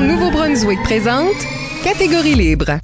Nouveau-Brunswick présente Catégorie libre.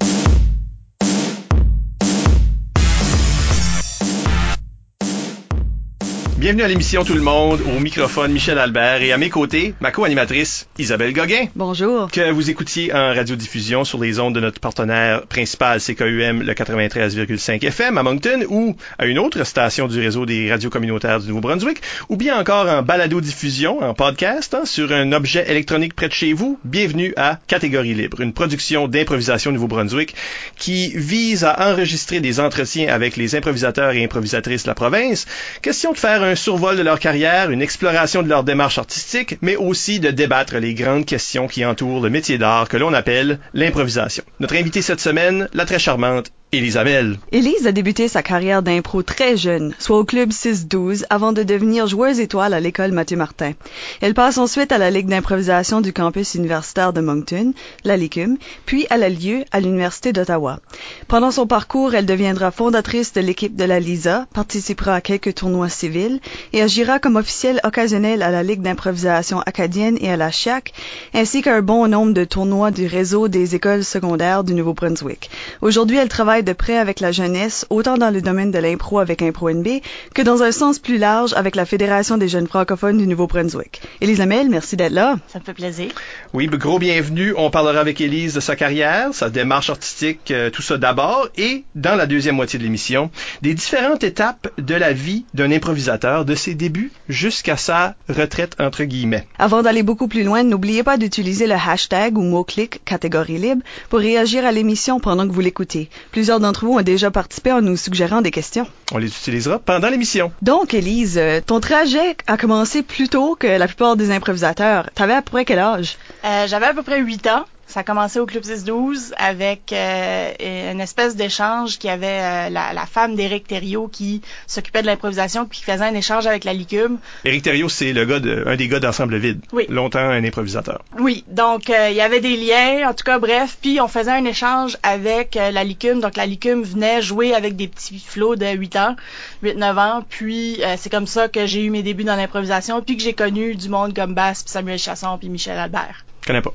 Bienvenue à l'émission Tout le monde, au microphone Michel Albert et à mes côtés, ma co-animatrice Isabelle Gauguin. Bonjour. Que vous écoutiez en radiodiffusion sur les ondes de notre partenaire principal CKUM, le 93,5 FM à Moncton ou à une autre station du réseau des radios communautaires du Nouveau-Brunswick ou bien encore en balado-diffusion, en podcast, hein, sur un objet électronique près de chez vous. Bienvenue à Catégorie Libre, une production d'improvisation Nouveau-Brunswick qui vise à enregistrer des entretiens avec les improvisateurs et improvisatrices de la province. Question de faire un survol de leur carrière, une exploration de leur démarche artistique, mais aussi de débattre les grandes questions qui entourent le métier d'art que l'on appelle l'improvisation. Notre invitée cette semaine, la très charmante Elisabelle. Élise a débuté sa carrière d'impro très jeune, soit au club 6-12, avant de devenir joueuse étoile à l'école Mathieu Martin. Elle passe ensuite à la Ligue d'improvisation du campus universitaire de Moncton, la LICUM, puis à la LIEU à l'Université d'Ottawa. Pendant son parcours, elle deviendra fondatrice de l'équipe de la LISA, participera à quelques tournois civils et agira comme officielle occasionnelle à la Ligue d'improvisation acadienne et à la CHIAC, ainsi qu'à un bon nombre de tournois du réseau des écoles secondaires du Nouveau-Brunswick. Aujourd'hui, elle travaille de près avec la jeunesse, autant dans le domaine de l'impro avec Impro NB que dans un sens plus large avec la Fédération des jeunes francophones du Nouveau-Brunswick. Élise Lamel, merci d'être là. Ça me fait plaisir. Oui, gros bienvenue. On parlera avec Élise de sa carrière, sa démarche artistique, euh, tout ça d'abord, et dans la deuxième moitié de l'émission, des différentes étapes de la vie d'un improvisateur, de ses débuts jusqu'à sa retraite entre guillemets. Avant d'aller beaucoup plus loin, n'oubliez pas d'utiliser le hashtag ou mot-clic catégorie libre pour réagir à l'émission pendant que vous l'écoutez. Plusieurs d'entre vous ont déjà participé en nous suggérant des questions. On les utilisera pendant l'émission. Donc, Élise, euh, ton trajet a commencé plus tôt que la plupart des improvisateurs. T'avais à peu près quel âge? Euh, J'avais à peu près 8 ans. Ça a commencé au Club 6-12 avec euh, une espèce d'échange qui avait euh, la, la, femme d'Éric Thériault qui s'occupait de l'improvisation puis qui faisait un échange avec la licume. Éric Thériault, c'est le gars de, un des gars d'Ensemble Vide. Oui. Longtemps un improvisateur. Oui. Donc, euh, il y avait des liens, en tout cas, bref. Puis, on faisait un échange avec euh, la licume. Donc, la licume venait jouer avec des petits flots de 8 ans, 8-9 ans. Puis, euh, c'est comme ça que j'ai eu mes débuts dans l'improvisation puis que j'ai connu du monde comme Bass, puis Samuel Chasson, puis Michel Albert. Je connais pas.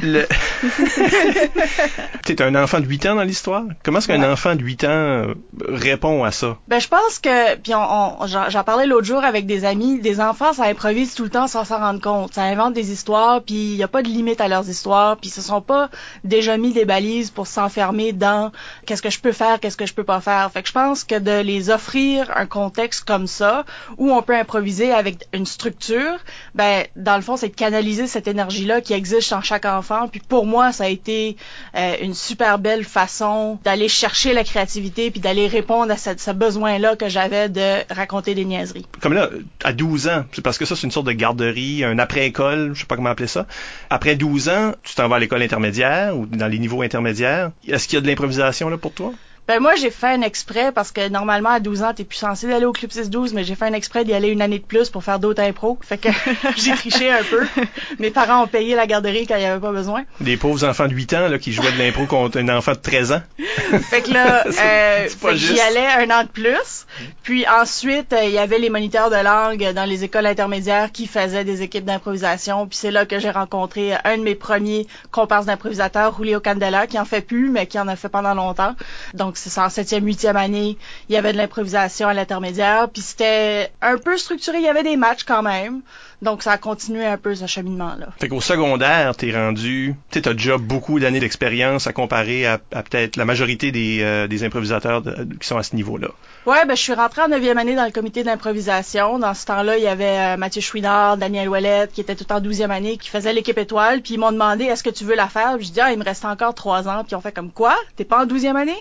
Le... T'es un enfant de 8 ans dans l'histoire? Comment est-ce qu'un enfant de 8 ans répond à ça? Ben, je pense que, puis on, on j'en parlais l'autre jour avec des amis, des enfants, ça improvise tout le temps sans s'en rendre compte. Ça invente des histoires, puis il n'y a pas de limite à leurs histoires, puis ce sont pas déjà mis des balises pour s'enfermer dans qu'est-ce que je peux faire, qu'est-ce que je peux pas faire. Fait que je pense que de les offrir un contexte comme ça, où on peut improviser avec une structure, ben, dans le fond, c'est de canaliser cette énergie-là qui existe en chaque enfant. Puis pour moi, ça a été euh, une super belle façon d'aller chercher la créativité puis d'aller répondre à ce, besoin-là que j'avais de raconter des niaiseries. Comme là, à 12 ans, c'est parce que ça, c'est une sorte de garderie, un après-école, je sais pas comment appeler ça. Après 12 ans, tu t'en vas à l'école intermédiaire ou dans les niveaux intermédiaires. Est-ce qu'il y a de l'improvisation là pour toi? Ben moi, j'ai fait un exprès parce que normalement, à 12 ans, t'es plus censé d'aller au Club 6-12, mais j'ai fait un exprès d'y aller une année de plus pour faire d'autres impros. Fait que j'ai triché un peu. Mes parents ont payé la garderie quand il n'y avait pas besoin. Des pauvres enfants de 8 ans là, qui jouaient de l'impro contre un enfant de 13 ans. fait que là, euh, j'y allais un an de plus. Puis ensuite, il euh, y avait les moniteurs de langue dans les écoles intermédiaires qui faisaient des équipes d'improvisation. Puis c'est là que j'ai rencontré un de mes premiers comparses d'improvisateurs, Julio Candela, qui en fait plus, mais qui en a fait pendant longtemps. Donc c'est ça, en septième, huitième année, il y avait de l'improvisation à l'intermédiaire, puis c'était un peu structuré, il y avait des matchs quand même. Donc, ça a continué un peu ce cheminement-là. Fait qu'au secondaire, t'es rendu, tu sais, t'as déjà beaucoup d'années d'expérience à comparer à, à peut-être la majorité des, euh, des improvisateurs de, qui sont à ce niveau-là. Ouais, ben, je suis rentrée en neuvième année dans le comité d'improvisation. Dans ce temps-là, il y avait euh, Mathieu Chouinard, Daniel Ouellette, qui était tout en douzième année, qui faisait l'équipe étoile, puis ils m'ont demandé, est-ce que tu veux la faire? Puis je dis, ah, il me reste encore trois ans, puis on fait comme quoi? T'es pas en douzième année?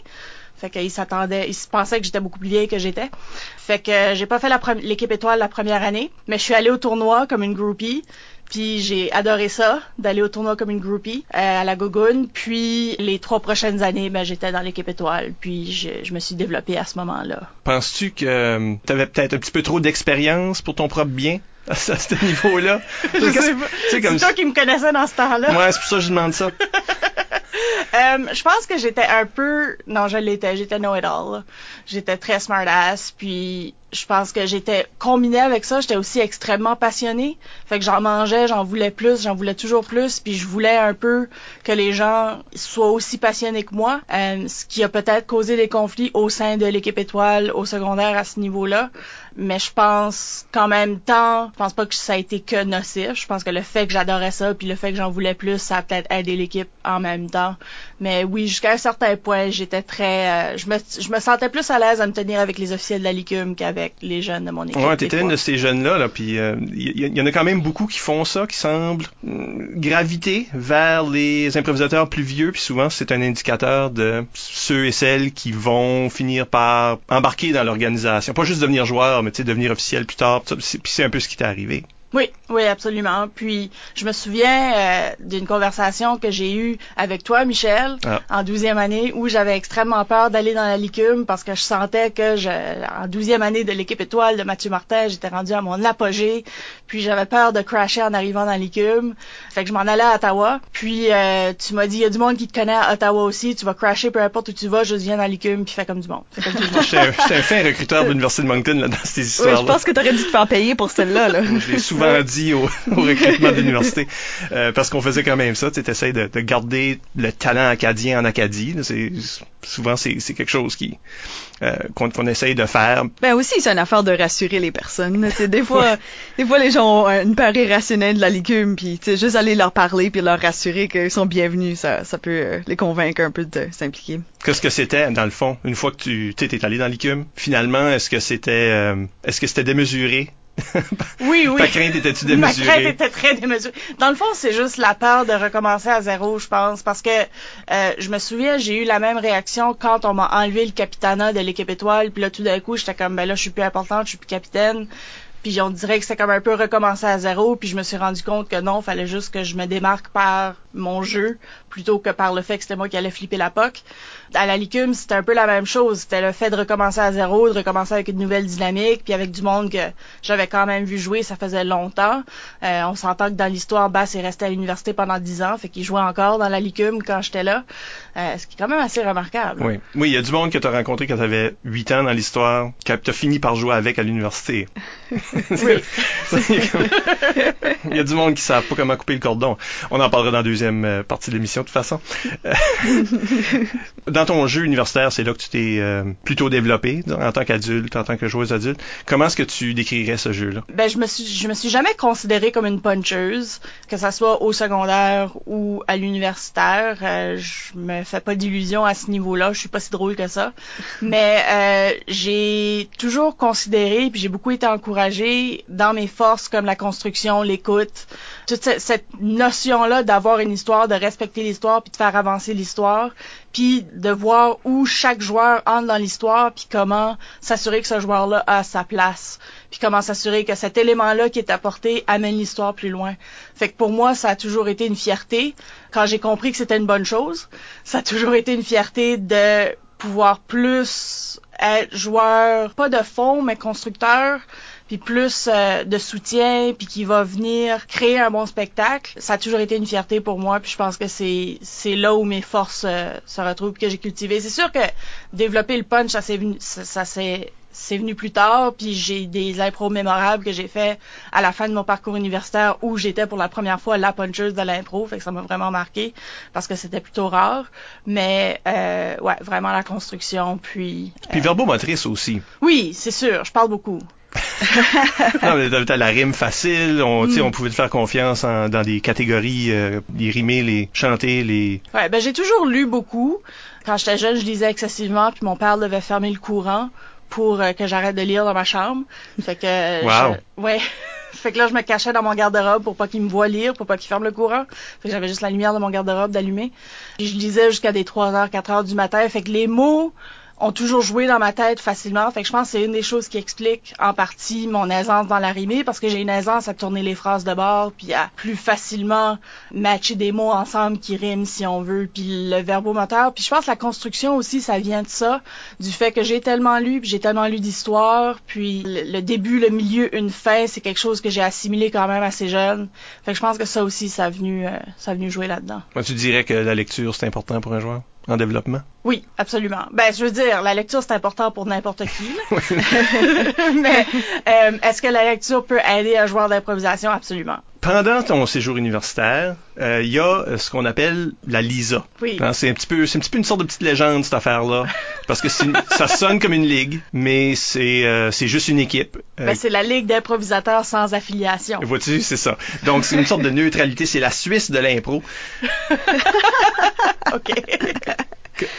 Fait qu'ils s'attendaient, ils pensaient que j'étais beaucoup plus vieille que j'étais. Fait que j'ai pas fait l'équipe étoile la première année, mais je suis allée au tournoi comme une groupie. Puis j'ai adoré ça, d'aller au tournoi comme une groupie euh, à la Gogoune. Puis les trois prochaines années, ben, j'étais dans l'équipe étoile. Puis je, je, me suis développée à ce moment-là. Penses-tu que euh, tu avais peut-être un petit peu trop d'expérience pour ton propre bien à ce, niveau-là? C'est toi qui me connaissais dans ce temps-là. Ouais, c'est pour ça que je demande ça. Euh, je pense que j'étais un peu, non, je l'étais, j'étais know-it-all. J'étais très smart-ass, puis je pense que j'étais combiné avec ça, j'étais aussi extrêmement passionnée. Fait que j'en mangeais, j'en voulais plus, j'en voulais toujours plus, puis je voulais un peu que les gens soient aussi passionnés que moi, euh, ce qui a peut-être causé des conflits au sein de l'équipe étoile au secondaire à ce niveau-là. Mais je pense qu'en même temps, je pense pas que ça a été que nocif. Je pense que le fait que j'adorais ça, puis le fait que j'en voulais plus, ça a peut-être aidé l'équipe en même temps. Mais oui, jusqu'à un certain point, j'étais très, euh, je me, je me sentais plus à l'aise à me tenir avec les officiels de la Licume qu'avec les jeunes de mon équipe. Ouais, t'étais une de ces jeunes-là, là, puis il euh, y, y, en a quand même beaucoup qui font ça, qui semblent mm, graviter vers les improvisateurs plus vieux, puis souvent c'est un indicateur de ceux et celles qui vont finir par embarquer dans l'organisation, pas juste devenir joueur, mais tu sais devenir officiel plus tard. Puis c'est un peu ce qui t'est arrivé. Oui, oui, absolument. Puis je me souviens euh, d'une conversation que j'ai eue avec toi, Michel, ah. en douzième année, où j'avais extrêmement peur d'aller dans la licume parce que je sentais que je, en douzième année de l'équipe étoile de Mathieu Martin, j'étais rendu à mon apogée. Puis j'avais peur de crasher en arrivant dans la licume. Fait que je m'en allais à Ottawa. Puis euh, tu m'as dit, il y a du monde qui te connaît à Ottawa aussi. Tu vas crasher peu importe où tu vas, je viens dans la licume puis fais comme du monde. J'étais un, un fin recruteur de l'université de Moncton là, dans ces histoires. -là. Oui, je pense que t'aurais dû te faire payer pour celle-là. Là. Souvent dit au, au recrutement de l'université. Euh, parce qu'on faisait quand même ça. Tu essaies de, de, garder le talent acadien en Acadie. C'est, souvent, c'est, quelque chose qui euh, qu'on, qu'on essaye de faire. Ben aussi, c'est une affaire de rassurer les personnes. C'est des fois, des fois, les gens ont une peur irrationnelle de la légume, puis juste aller leur parler puis leur rassurer qu'ils sont bienvenus, ça, ça peut euh, les convaincre un peu de s'impliquer. Qu'est-ce que c'était dans le fond une fois que tu t'es allé dans l'écume Finalement, est-ce que c'était euh, est-ce que c'était démesuré? oui, oui. Ta crainte était-tu démesurée? Ma crainte était très démesurée. Dans le fond, c'est juste la peur de recommencer à zéro, je pense, parce que euh, je me souviens, j'ai eu la même réaction quand on m'a enlevé le capitana de l'équipe étoile, puis là, tout d'un coup, j'étais comme, ben là, je suis plus importante, je suis plus capitaine. Puis on dirait que c'est comme un peu recommencer à zéro, puis je me suis rendu compte que non, fallait juste que je me démarque par mon jeu plutôt que par le fait que c'était moi qui allais flipper la poque. À la licume, c'était un peu la même chose. C'était le fait de recommencer à zéro, de recommencer avec une nouvelle dynamique, puis avec du monde que j'avais quand même vu jouer, ça faisait longtemps. Euh, on s'entend que dans l'histoire, Bass est resté à l'université pendant dix ans, fait qu'il jouait encore dans la licume quand j'étais là. Euh, ce qui est quand même assez remarquable. Oui, oui, il y a du monde que tu as rencontré quand tu avais huit ans dans l'histoire, que tu as fini par jouer avec à l'université. oui. il y a du monde qui savent pas comment couper le cordon. On en parlera dans la deuxième euh, partie de l'émission de toute façon. dans ton jeu universitaire, c'est là que tu t'es euh, plutôt développé en tant qu'adulte, en tant que joueuse adulte. Comment est-ce que tu décrirais ce jeu-là? Ben, je me suis, je me suis jamais considérée comme une puncheuse, que ça soit au secondaire ou à l'universitaire. Euh, je me fais pas d'illusions à ce niveau-là. Je suis pas si drôle que ça. Mais euh, j'ai toujours considéré, puis j'ai beaucoup été encouragée dans mes forces comme la construction, l'écoute, toute cette, notion-là d'avoir une histoire, de respecter l'histoire, puis de faire avancer l'histoire, puis de voir où chaque joueur entre dans l'histoire, puis comment s'assurer que ce joueur-là a sa place, puis comment s'assurer que cet élément-là qui est apporté amène l'histoire plus loin. Fait que pour moi, ça a toujours été une fierté. Quand j'ai compris que c'était une bonne chose, ça a toujours été une fierté de pouvoir plus être joueur, pas de fond, mais constructeur, puis plus euh, de soutien, puis qui va venir créer un bon spectacle, ça a toujours été une fierté pour moi. Puis je pense que c'est c'est là où mes forces euh, se retrouvent, que j'ai cultivé. C'est sûr que développer le punch, ça s'est venu, ça, ça s'est c'est venu plus tard, puis j'ai des impros mémorables que j'ai fait à la fin de mon parcours universitaire où j'étais pour la première fois la puncheuse de l'impro, fait que ça m'a vraiment marqué parce que c'était plutôt rare. Mais euh, ouais, vraiment la construction, puis. Puis verbomotrice aussi. Oui, c'est sûr, je parle beaucoup. non, mais t'as la rime facile, on, mm. on pouvait te faire confiance en, dans des catégories, euh, les rimer, les chanter, les... Ouais, ben j'ai toujours lu beaucoup. Quand j'étais jeune, je lisais excessivement, puis mon père devait fermer le courant pour euh, que j'arrête de lire dans ma chambre. Fait que... Wow. Je, ouais. fait que là, je me cachais dans mon garde-robe pour pas qu'il me voie lire, pour pas qu'il ferme le courant. Fait que j'avais juste la lumière de mon garde-robe d'allumer. Je lisais jusqu'à des 3 heures, 4 heures du matin. Fait que les mots ont toujours joué dans ma tête facilement. Fait que je pense que c'est une des choses qui explique en partie mon aisance dans la rimée parce que j'ai une aisance à tourner les phrases de bord puis à plus facilement matcher des mots ensemble qui riment si on veut puis le verbomoteur. Puis je pense que la construction aussi ça vient de ça, du fait que j'ai tellement lu puis j'ai tellement lu d'histoire puis le, début, le milieu, une fin, c'est quelque chose que j'ai assimilé quand même assez jeune. Fait que je pense que ça aussi ça a venu euh, ça a venu jouer là-dedans. Moi, tu dirais que la lecture c'est important pour un joueur? En développement? Oui, absolument. Ben, je veux dire, la lecture, c'est important pour n'importe qui. Mais euh, est-ce que la lecture peut aider un joueur d'improvisation? Absolument. Pendant ton séjour universitaire, euh, il y a euh, ce qu'on appelle la LISA. Oui. Hein, c'est un petit peu, c'est un petit peu une sorte de petite légende cette affaire-là, parce que ça sonne comme une ligue, mais c'est c'est juste une équipe. Ben, c'est la ligue d'improvisateurs sans affiliation. Vois-tu, c'est ça. Donc c'est une sorte de neutralité, c'est la Suisse de l'impro. ok.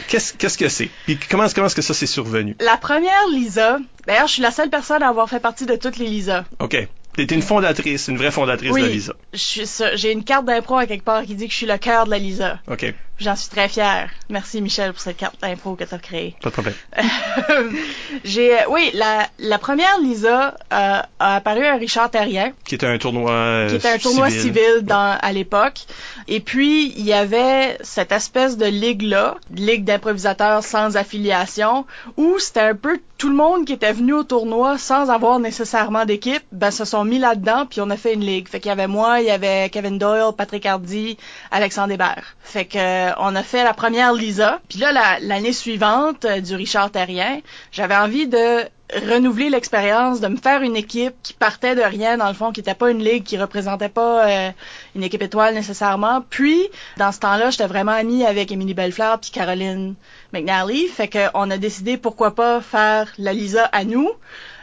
Qu'est-ce qu'est-ce que c'est? Puis comment, comment est-ce que ça s'est survenu? La première Lisa, d'ailleurs, je suis la seule personne à avoir fait partie de toutes les Lisa. OK. T'es une fondatrice, une vraie fondatrice de la Lisa. J'ai une carte d'impro à quelque part qui dit que je suis le cœur de la Lisa. OK. J'en suis très fière. Merci Michel pour cette carte d'impro que tu as créée. Pas de problème. J'ai, euh, oui, la, la première Lisa euh, a apparu à Richard Terrien. Qui était un tournoi euh, Qui était un tournoi civil, dans, à l'époque. Et puis, il y avait cette espèce de ligue-là, ligue d'improvisateurs sans affiliation, où c'était un peu tout le monde qui était venu au tournoi sans avoir nécessairement d'équipe, ben, se sont mis là-dedans, puis on a fait une ligue. Fait qu'il y avait moi, il y avait Kevin Doyle, Patrick Hardy, Alexandre Hébert. Fait que on a fait la première Lisa. Puis là, l'année suivante euh, du Richard Terrien, j'avais envie de renouveler l'expérience, de me faire une équipe qui partait de rien, dans le fond, qui n'était pas une ligue, qui représentait pas euh, une équipe étoile nécessairement. Puis, dans ce temps-là, j'étais vraiment amie avec Émilie Bellefleur puis Caroline McNally. Fait qu'on a décidé pourquoi pas faire la Lisa à nous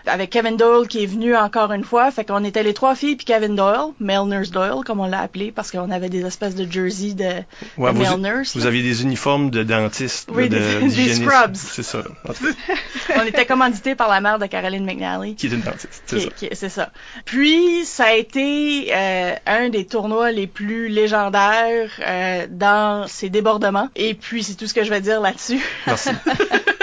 avec Kevin Doyle qui est venu encore une fois. Fait qu'on était les trois filles puis Kevin Doyle, male nurse Doyle comme on l'a appelé parce qu'on avait des espèces de jerseys de, ouais, male vous, nurse. Vous aviez des uniformes de dentiste, oui, de, des, des scrubs. C'est ça. on était commandité par la mère de Caroline McNally. Qui est une dentiste, c'est ça. C'est ça. Puis ça a été euh, un des tournois les plus légendaires euh, dans ces débordements. Et puis c'est tout ce que je vais dire là-dessus. Merci.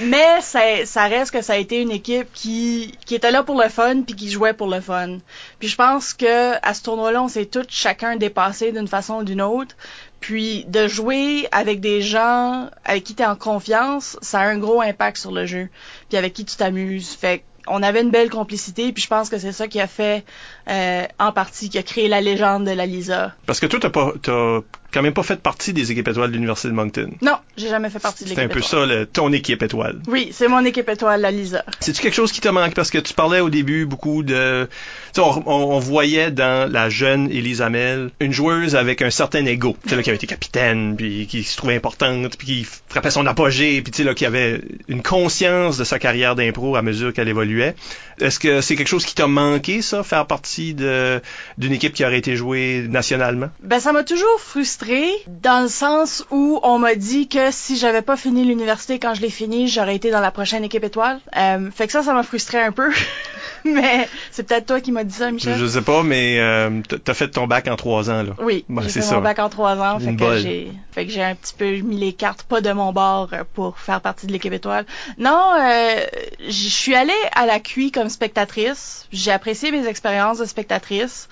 Mais ça, ça reste que ça a été une équipe qui, qui était là pour le fun puis qui jouait pour le fun. Puis je pense que à ce tournoi-là, on s'est tous chacun dépassé d'une façon ou d'une autre. Puis de jouer avec des gens avec qui tu es en confiance, ça a un gros impact sur le jeu. Puis avec qui tu t'amuses. Fait on avait une belle complicité, puis je pense que c'est ça qui a fait, euh, en partie, qui a créé la légende de la Lisa. Parce que toi, t'as pas, t'as quand même pas fait partie des équipes étoiles de l'Université de Moncton. Non, j'ai jamais fait partie de l'équipe C'est un peu ça, le, ton équipe étoile. Oui, c'est mon équipe étoile, la Lisa. C'est-tu quelque chose qui te manque? Parce que tu parlais au début beaucoup de... Tu sais, on, on, voyait dans la jeune Elise Amel une joueuse avec un certain ego. Tu sais, là, qui avait été capitaine, puis qui se trouvait importante, puis qui frappait son apogée, puis tu sais, là, qui avait une conscience de sa carrière d'impro à mesure qu'elle évoluait. Est-ce que c'est quelque chose qui t'a manqué, ça, faire partie d'une équipe qui aurait été jouée nationalement? Ben, ça m'a toujours frustré dans le sens où on m'a dit que si j'avais pas fini l'université quand je l'ai fini, j'aurais été dans la prochaine équipe étoile. Euh, fait que ça, ça m'a frustré un peu. mais c'est peut-être toi qui m'as dit ça, Michel. Je sais pas, mais euh, t'as fait ton bac en trois ans, là. Oui, j'ai fait ça. mon bac en trois ans. Fait que, j'ai, fait que j'ai un petit peu mis les cartes pas de mon bord pour faire partie de l'équipe étoile. Non, euh, je suis allée à la QI comme spectatrice. J'ai apprécié mes expériences de spectatrice.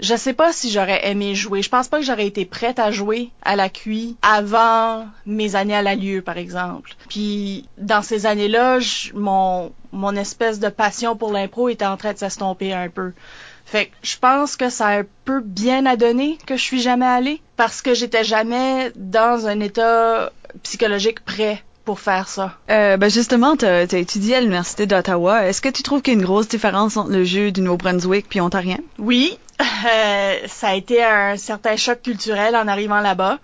Je sais pas si j'aurais aimé jouer. Je pense pas que j'aurais été prête à jouer à la QI avant mes années à la lieu, par exemple. Puis dans ces années-là, mon mon espèce de passion pour l'impro était en train de s'estomper un peu. Fait que je pense que ça a un peu bien à donner que je suis jamais allée parce que j'étais jamais dans un état psychologique prêt pour faire ça? Euh, ben justement, tu as, étudié à l'Université d'Ottawa. Est-ce que tu trouves qu'il y a une grosse différence entre le jeu du Nouveau-Brunswick puis ontarien? Oui, euh, ça a été un certain choc culturel en arrivant là-bas.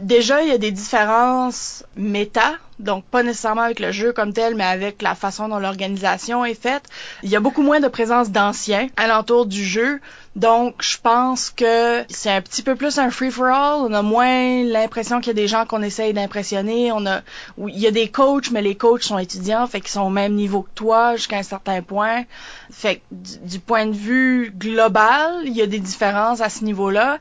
Déjà, il y a des différences méta, donc pas nécessairement avec le jeu comme tel, mais avec la façon dont l'organisation est faite. Il y a beaucoup moins de présence d'anciens alentour du jeu, donc je pense que c'est un petit peu plus un free-for-all. On a moins l'impression qu'il y a des gens qu'on essaye d'impressionner. On a, il y a des coachs, mais les coachs sont étudiants, fait qu'ils sont au même niveau que toi jusqu'à un certain point. Fait que du, du point de vue global, il y a des différences à ce niveau-là.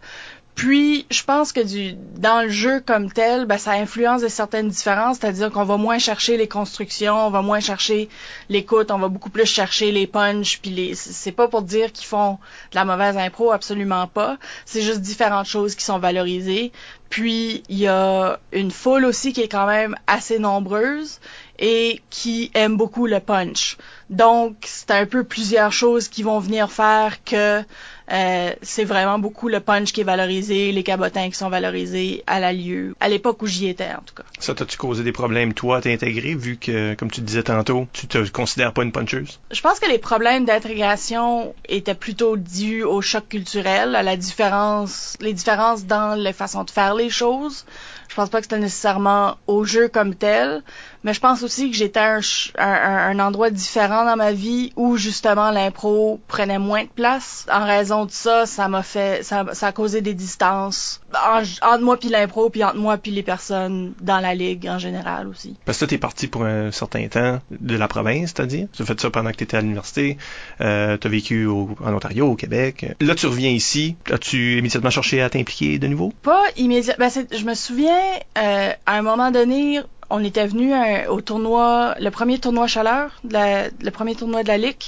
Puis, je pense que du, dans le jeu comme tel, ben, ça influence de certaines différences, c'est-à-dire qu'on va moins chercher les constructions, on va moins chercher l'écoute, on va beaucoup plus chercher les punches, puis les, c'est pas pour dire qu'ils font de la mauvaise impro, absolument pas. C'est juste différentes choses qui sont valorisées. Puis, il y a une foule aussi qui est quand même assez nombreuse et qui aime beaucoup le punch. Donc, c'est un peu plusieurs choses qui vont venir faire que euh, c'est vraiment beaucoup le punch qui est valorisé, les cabotins qui sont valorisés à la lieu, à l'époque où j'y étais en tout cas. Ça t'as-tu causé des problèmes toi à t'intégrer vu que, comme tu disais tantôt, tu te considères pas une puncheuse? Je pense que les problèmes d'intégration étaient plutôt dus au choc culturel, à la différence, les différences dans les façons de faire les choses. Je pense pas que c'était nécessairement au jeu comme tel, mais je pense aussi que j'étais un, un, un, endroit différent dans ma vie où justement l'impro prenait moins de place. En raison de ça, ça m'a fait, ça, ça, a causé des distances entre moi puis l'impro, puis entre moi puis les personnes dans la ligue en général aussi. Parce que t'es parti pour un certain temps de la province, c'est-à-dire. Tu as fait ça pendant que t'étais à l'université. Euh, t'as vécu au, en Ontario, au Québec. Là, tu reviens ici. As-tu immédiatement cherché à t'impliquer de nouveau? Pas immédiatement. Ben, je me souviens, euh, à un moment donné, on était venu euh, au tournoi, le premier tournoi chaleur, le premier tournoi de la Ligue.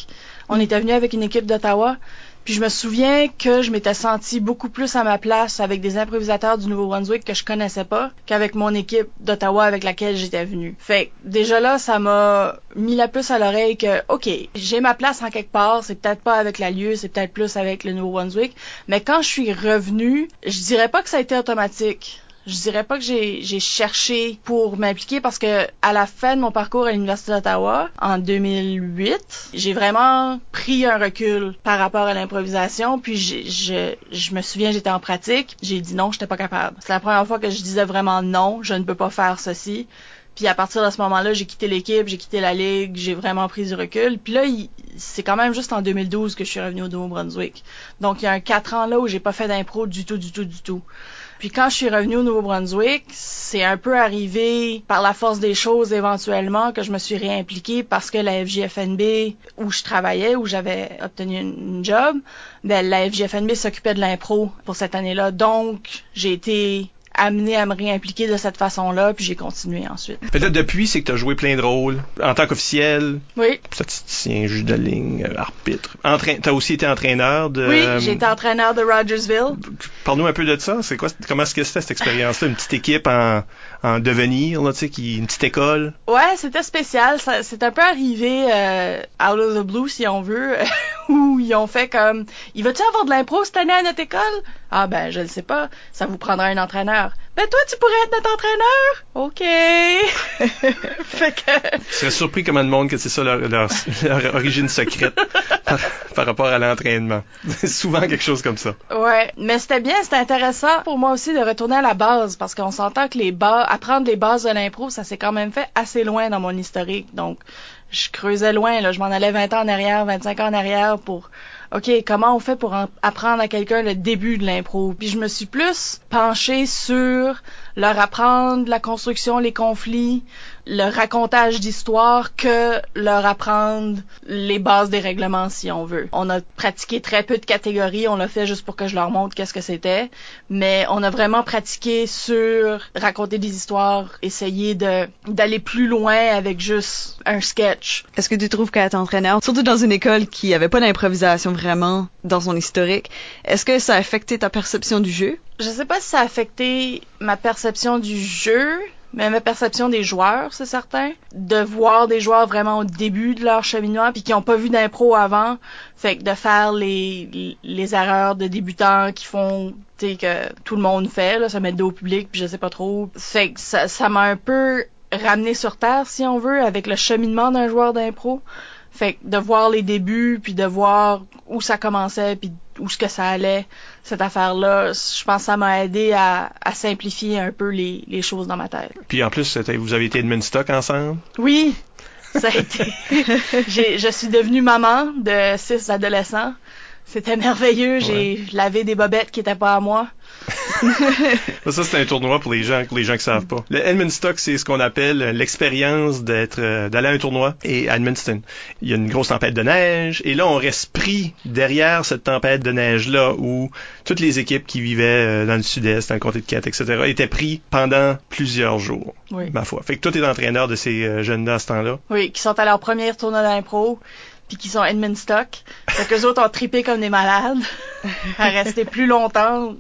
On était venu avec une équipe d'Ottawa. Puis je me souviens que je m'étais senti beaucoup plus à ma place avec des improvisateurs du Nouveau-Brunswick que je connaissais pas qu'avec mon équipe d'Ottawa avec laquelle j'étais venu. Fait déjà là, ça m'a mis la puce à l'oreille que, OK, j'ai ma place en quelque part, c'est peut-être pas avec la lieu, c'est peut-être plus avec le Nouveau-Brunswick. Mais quand je suis revenu, je dirais pas que ça a été automatique je dirais pas que j'ai cherché pour m'impliquer parce que à la fin de mon parcours à l'université d'Ottawa en 2008, j'ai vraiment pris un recul par rapport à l'improvisation puis je, me souviens j'étais en pratique, j'ai dit non, j'étais pas capable. C'est la première fois que je disais vraiment non, je ne peux pas faire ceci. Puis à partir de ce moment-là, j'ai quitté l'équipe, j'ai quitté la ligue, j'ai vraiment pris du recul. Puis là, c'est quand même juste en 2012 que je suis revenu au Nouveau-Brunswick. Donc il y a un quatre ans là où j'ai pas fait d'impro du tout, du tout, du tout. Puis quand je suis revenue au Nouveau-Brunswick, c'est un peu arrivé par la force des choses éventuellement que je me suis réimpliquée parce que la FJFNB où je travaillais, où j'avais obtenu une job, ben la FJFNB s'occupait de l'impro pour cette année-là. Donc j'ai été amené à me réimpliquer de cette façon-là, puis j'ai continué ensuite. Peut-être depuis, c'est que tu as joué plein de rôles en tant qu'officiel. Oui. Statisticien, juge de ligne, euh, arbitre. Entrain tu as aussi été entraîneur de... Oui, j'ai été entraîneur de Rogersville. Parle-nous un peu de ça. C'est quoi, comment est-ce que c'était cette expérience-là? Une petite équipe en, en devenir, là, tu sais, qui, une petite école? Ouais, c'était spécial. C'est un peu arrivé euh, out of the blue, si on veut, où ils ont fait comme, il va-tu avoir de l'impro cette année à notre école? Ah ben, je le sais pas. Ça vous prendra un entraîneur. Ben toi, tu pourrais être notre entraîneur? OK. fait que... Je serais surpris comme le monde que c'est ça leur, leur, origine secrète par, rapport à l'entraînement. C'est souvent quelque chose comme ça. Ouais, mais c'était bien, c'était intéressant pour moi aussi de retourner à la base parce qu'on s'entend que les bas, apprendre les bases de l'impro, ça s'est quand même fait assez loin dans mon historique. Donc, je creusais loin, là. Je m'en allais 20 ans en arrière, 25 ans en arrière pour OK, comment on fait pour apprendre à quelqu'un le début de l'impro? Puis je me suis plus penchée sur leur apprendre la construction, les conflits, le racontage d'histoire que leur apprendre les bases des règlements si on veut. On a pratiqué très peu de catégories, on l'a fait juste pour que je leur montre qu'est-ce que c'était, mais on a vraiment pratiqué sur raconter des histoires, essayer de d'aller plus loin avec juste un sketch. Est-ce que tu trouves qu'être entraîneur, surtout dans une école qui avait pas d'improvisation vraiment dans son historique, est-ce que ça a affecté ta perception du jeu? Je sais pas si ça a affecté ma perception du jeu, mais ma perception des joueurs, c'est certain. De voir des joueurs vraiment au début de leur cheminement puis qui ont pas vu d'impro avant, fait que de faire les, les erreurs de débutants qui font que tout le monde fait là, ça met dos au public puis je sais pas trop. Fait que ça ça m'a un peu ramené sur terre si on veut avec le cheminement d'un joueur d'impro. Fait que de voir les débuts puis de voir où ça commençait puis où ce que ça allait cette affaire-là, je pense que ça m'a aidé à, simplifier un peu les, choses dans ma tête. Puis en plus, vous avez été de Stock ensemble? Oui, ça a été. je suis devenue maman de six adolescents. C'était merveilleux. J'ai lavé des bobettes qui étaient pas à moi. ça, c'est un tournoi pour les gens, pour les gens qui savent pas. Le Edmunstock, c'est ce qu'on appelle l'expérience d'être, euh, d'aller à un tournoi. Et à Edmundston, il y a une grosse tempête de neige. Et là, on reste pris derrière cette tempête de neige-là où toutes les équipes qui vivaient euh, dans le sud-est, dans le comté de Kent, etc., étaient pris pendant plusieurs jours. Oui. Ma foi. Fait que toi, t'es entraîneur de ces euh, jeunes-là à ce temps-là. Oui, qui sont à leur premier tournoi d'impro puis qui sont Edmund Stock. Fait qu'eux autres ont tripé comme des malades à rester plus longtemps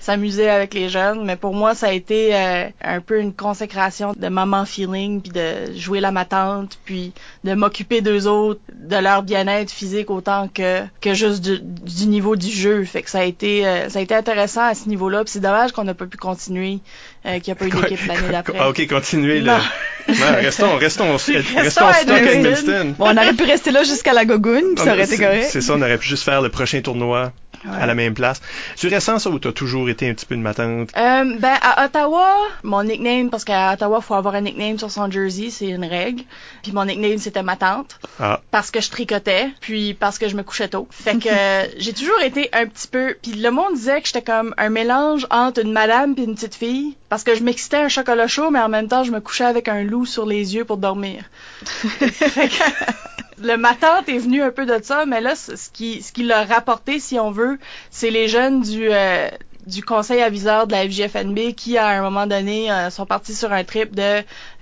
s'amuser avec les jeunes. Mais pour moi, ça a été euh, un peu une consécration de maman feeling, puis de jouer la matante, puis de m'occuper d'eux autres, de leur bien-être physique autant que que juste du, du, niveau du jeu. Fait que ça a été euh, ça a été intéressant à ce niveau-là. Puis c'est dommage qu'on n'a pas pu continuer, euh, qu'il n'y a pas eu d'équipe l'année d'après. ok, continuez là. restons, restons, restons, restons à stock à Bon, on aurait pu rester là jusqu'à la gogoune, puis ça aurait été correct. C'est ça, on aurait pu juste faire le prochain tournoi à la même place. Tu récent ça ou t'as toujours été un petit peu une matante? Euh, ben, à Ottawa, mon nickname, parce qu'à Ottawa, faut avoir un nickname sur son jersey, c'est une règle. Puis mon nickname, c'était ma tante. Ah. Parce que je tricotais, puis parce que je me couchais tôt. Fait que j'ai toujours été un petit peu... Puis le monde disait que j'étais comme un mélange entre une madame puis une petite fille. Parce que je m'excitais un chocolat chaud, mais en même temps, je me couchais avec un loup sur les yeux pour dormir. le matin est venu un peu de ça, mais là, ce qui, ce qui l'a rapporté, si on veut, c'est les jeunes du, euh, du conseil aviseur de la FGFNB qui, à un moment donné, euh, sont partis sur un trip de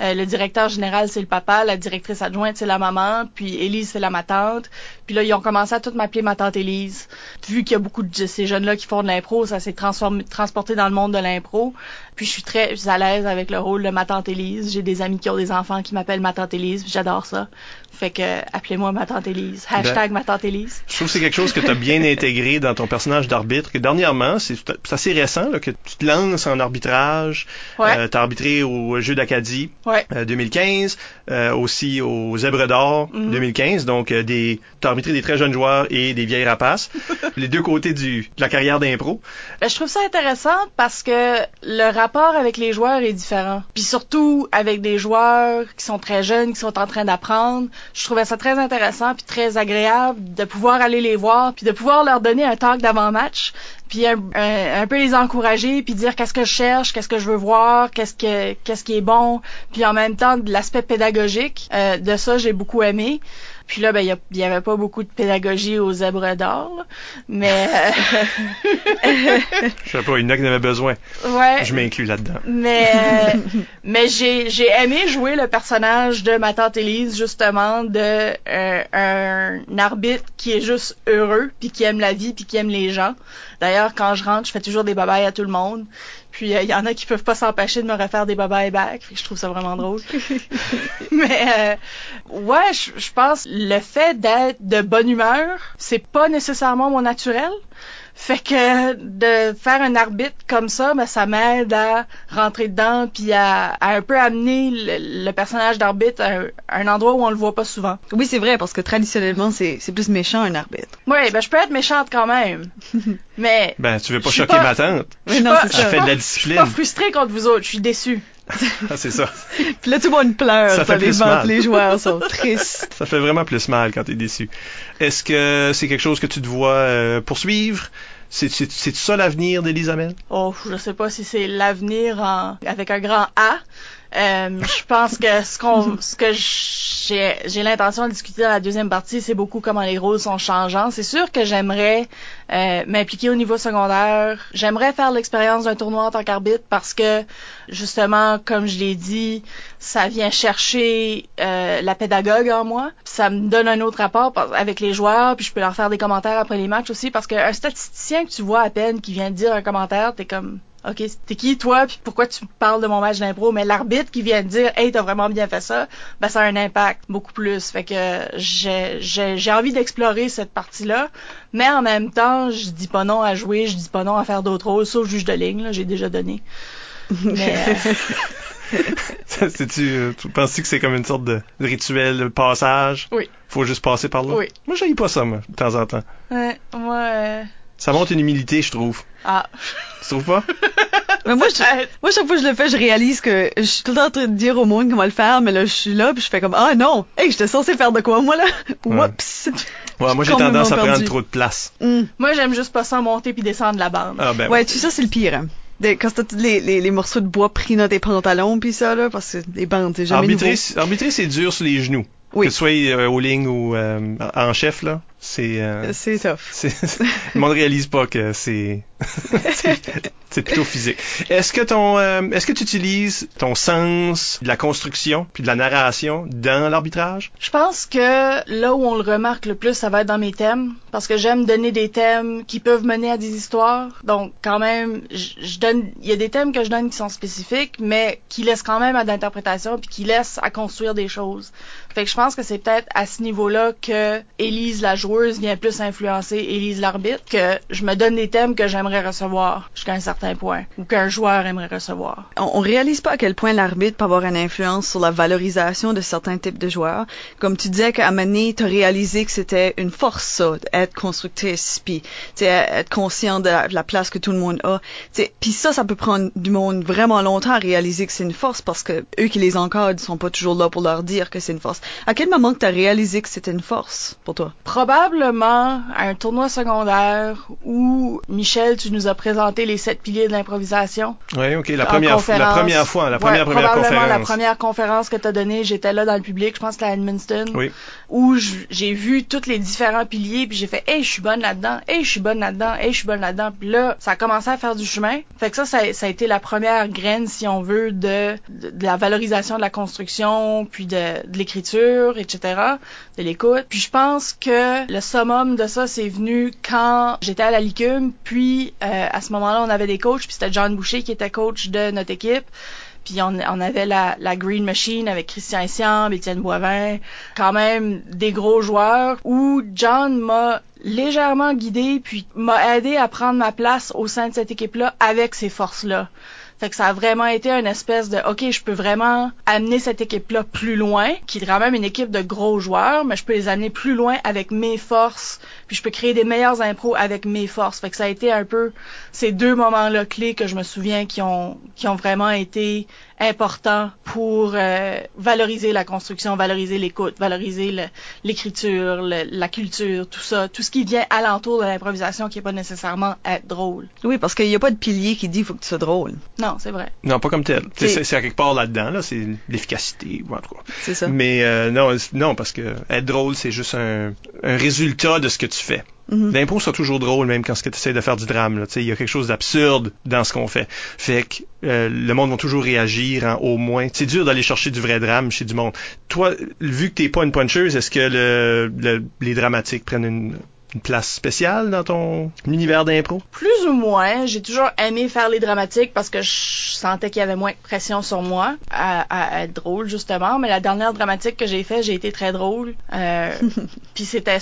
euh, le directeur général, c'est le papa, la directrice adjointe, c'est la maman, puis Élise, c'est la ma tante. Puis là, ils ont commencé à tout m'appeler ma tante Élise. Vu qu'il y a beaucoup de ces jeunes-là qui font de l'impro, ça s'est transporté dans le monde de l'impro. Puis je suis très à l'aise avec le rôle de ma tante Élise. J'ai des amis qui ont des enfants qui m'appellent ma tante Élise, j'adore ça. Fait que appelez-moi ma tante Élise. Hashtag ma tante Élise. Je trouve que c'est quelque chose que tu as bien intégré dans ton personnage d'arbitre. Que dernièrement, c'est assez récent là, que tu te lances en arbitrage. Ouais. Euh, tu as arbitré au Jeu d'Acadie ouais. euh, 2015, euh, aussi au Zèbre d'Or Mhm. 2015. Donc euh, des t'as arbitré des très jeunes joueurs et des vieilles rapaces. les deux côtés du, de la carrière d'impro. Ben, je trouve ça intéressant parce que le rapport avec les joueurs est différent. Puis surtout avec des joueurs qui sont très jeunes, qui sont en train d'apprendre. Je trouvais ça très intéressant puis très agréable de pouvoir aller les voir puis de pouvoir leur donner un talk d'avant-match puis un, peu les encourager puis dire qu'est-ce que je cherche, qu'est-ce que je veux voir, qu'est-ce que qu'est-ce qui est bon, puis en même temps de l'aspect pédagogique euh, de ça j'ai beaucoup aimé. Puis là, ben, il y, avait pas beaucoup de pédagogie aux zèbres d'or, mais... Euh... Je sais pas, il y en a qui en avaient besoin. Ouais. Je m'inclus là-dedans. Mais, mais j'ai, j'ai aimé jouer le personnage de ma tante Élise, justement, de euh, un arbitre qui est juste heureux, puis qui aime la vie, puis qui aime les gens. D'ailleurs, quand je rentre, je fais toujours des babayes à tout le monde. Puis il euh, y en a qui peuvent pas s'empêcher de me refaire des babayes back. Je trouve ça vraiment drôle. Mais euh, ouais, je, je pense le fait d'être de bonne humeur, c'est pas nécessairement mon naturel. Fait que de faire un arbitre comme ça, ben, ça m'aide à rentrer dedans puis à, à, un peu amener le, le personnage d'arbitre à, à, un endroit où on le voit pas souvent. Oui, c'est vrai parce que traditionnellement c'est plus méchant un arbitre. Oui, ben je peux être méchante quand même. mais ben tu veux pas choquer pas, ma tante. Mais non, c'est ça. fait de la discipline. Je suis pas frustrée contre vous autres, je suis déçue. ah, c'est ça. Puis là, tout le monde pleure. Ça fait les, plus mal. les joueurs sont tristes. Ça fait vraiment plus mal quand t'es déçu. Est-ce que c'est quelque chose que tu te vois euh, poursuivre? C'est ça l'avenir d'Elisabeth? Oh, je sais pas si c'est l'avenir avec un grand A. Euh, je pense que ce qu'on, ce que j'ai, l'intention de discuter dans la deuxième partie, c'est beaucoup comment les rôles sont changeants. C'est sûr que j'aimerais euh, m'impliquer au niveau secondaire. J'aimerais faire l'expérience d'un tournoi en tant qu'arbitre parce que justement, comme je l'ai dit, ça vient chercher euh, la pédagogue en moi. Ça me donne un autre rapport avec les joueurs, puis je peux leur faire des commentaires après les matchs aussi parce qu'un statisticien que tu vois à peine qui vient de dire un commentaire, t'es comme OK, t'es qui toi, puis pourquoi tu parles de mon match d'impro? Mais l'arbitre qui vient de dire Hey, t'as vraiment bien fait ça, ben ça a un impact beaucoup plus. Fait que j'ai, envie d'explorer cette partie-là. Mais en même temps, je dis pas non à jouer, je dis pas non à faire d'autres rôles, sauf juge de ligne, là, j'ai déjà donné. Mais euh... tu, euh, tu penses que c'est comme une sorte de rituel, de passage? Oui. Faut juste passer par là? Oui. Moi, j'aille pas ça, moi, de temps en temps. Ouais, moi. Euh... Ça montre une humilité, je trouve. Ah. Tu trouves pas? mais moi, je, moi, chaque fois que je le fais, je réalise que je suis tout le temps en train de dire au monde comment le faire, mais là, je suis là, puis je fais comme, ah non, hey, j'étais censé faire de quoi, moi, là? Oups! Ouais, moi, j'ai tendance à prendre trop de place. Mm. Moi, j'aime juste pas ça monter puis descendre la bande. Ah, ben, ouais, tu sais, ça, c'est le pire. Hein. De, quand t'as tous les, les, les, morceaux de bois pris dans tes pantalons puis ça, là, parce que les bandes, c'est jamais arbitrer, c'est dur sur les genoux. Oui. Que tu sois euh, aux lignes ou euh, en chef, là. C'est euh, C'est tough. le monde réalise pas que c'est c'est plutôt physique. Est-ce que ton euh, est-ce que tu utilises ton sens de la construction puis de la narration dans l'arbitrage? Je pense que là où on le remarque le plus, ça va être dans mes thèmes, parce que j'aime donner des thèmes qui peuvent mener à des histoires. Donc quand même, je donne, il y a des thèmes que je donne qui sont spécifiques, mais qui laissent quand même à l'interprétation puis qui laissent à construire des choses. Fait que je pense que c'est peut-être à ce niveau-là que Élise la joueuse vient plus influencer Élise l'arbitre, que je me donne des thèmes que j'aimerais recevoir jusqu'à un certain point, ou qu'un joueur aimerait recevoir. On, on réalise pas à quel point l'arbitre peut avoir une influence sur la valorisation de certains types de joueurs. Comme tu disais qu'à moment donné, t'as réalisé que c'était une force, ça, être constructrice, puis tu être conscient de la, de la place que tout le monde a. Tu Puis ça, ça peut prendre du monde vraiment longtemps à réaliser que c'est une force parce que eux qui les encadrent sont pas toujours là pour leur dire que c'est une force. À quel moment que t'as réalisé que c'était une force pour toi? Probablement à un tournoi secondaire où, Michel, tu nous as présenté les sept piliers de l'improvisation. Oui, OK, la première fois, la première fois, la Ouais, première première probablement conférence. la première conférence que tu as donnée, j'étais là dans le public, je pense que c'était à Edmundston, Oui. Où j'ai vu tous les différents piliers, puis j'ai fait « Hey, je suis bonne là-dedans, hey, je suis bonne là-dedans, hey, je suis bonne là-dedans », puis là, ça a commencé à faire du chemin. Fait que ça, ça, a été la première graine, si on veut, de, la valorisation de la construction, puis de, de l'écriture, etc., de l'écoute. Puis je pense que le summum de ça, c'est venu quand j'étais à la Licume, puis euh, à ce moment-là, on avait des coachs, puis c'était John Boucher qui était coach de notre équipe. Puis on, avait la, Green Machine avec Christian Siam, Étienne Boivin, quand même des gros joueurs, où John m'a légèrement guidé, puis m'a aidé à prendre ma place au sein de cette équipe-là avec ces forces-là. Fait que ça a vraiment été une espèce de OK, je peux vraiment amener cette équipe-là plus loin, qui est quand même une équipe de gros joueurs, mais je peux les amener plus loin avec mes forces, puis je peux créer des meilleurs impros avec mes forces. Fait que ça a été un peu ces deux moments-là clés que je me souviens qui ont qui ont vraiment été importants pour euh, valoriser la construction, valoriser l'écoute, valoriser l'écriture, le- la culture, tout ça, tout ce qui vient alentour de l'improvisation qui est pas nécessairement être drôle. Oui, parce qu'il y a pas de pilier qui dit faut que tu sois drôle. Non, c'est vrai. Non, pas comme tel. C'est- à quelque part là-dedans, là, c'est l'efficacité, ou en tout cas. C'est ça. Mais euh, non, non, parce que être drôle, c'est juste un, un résultat de ce que tu fais. Mhm. L'impro sera toujours drôle, même quand tu essaies de faire du drame. Tu Il y a quelque chose d'absurde dans ce qu'on fait. Fait que euh, le monde va toujours réagir en au moins. C'est dur d'aller chercher du vrai drame chez du monde. Toi, vu que t'es pas une puncheuse, est-ce que le, le- les dramatiques prennent une, une place spéciale dans ton univers d'impro? Plus ou moins, j'ai toujours aimé faire les dramatiques parce que je sentais qu'il y avait moins de pression sur moi à, à être drôle justement. Mais la dernière dramatique que j'ai fait, j'ai été très drôle. Euh, Puis c'était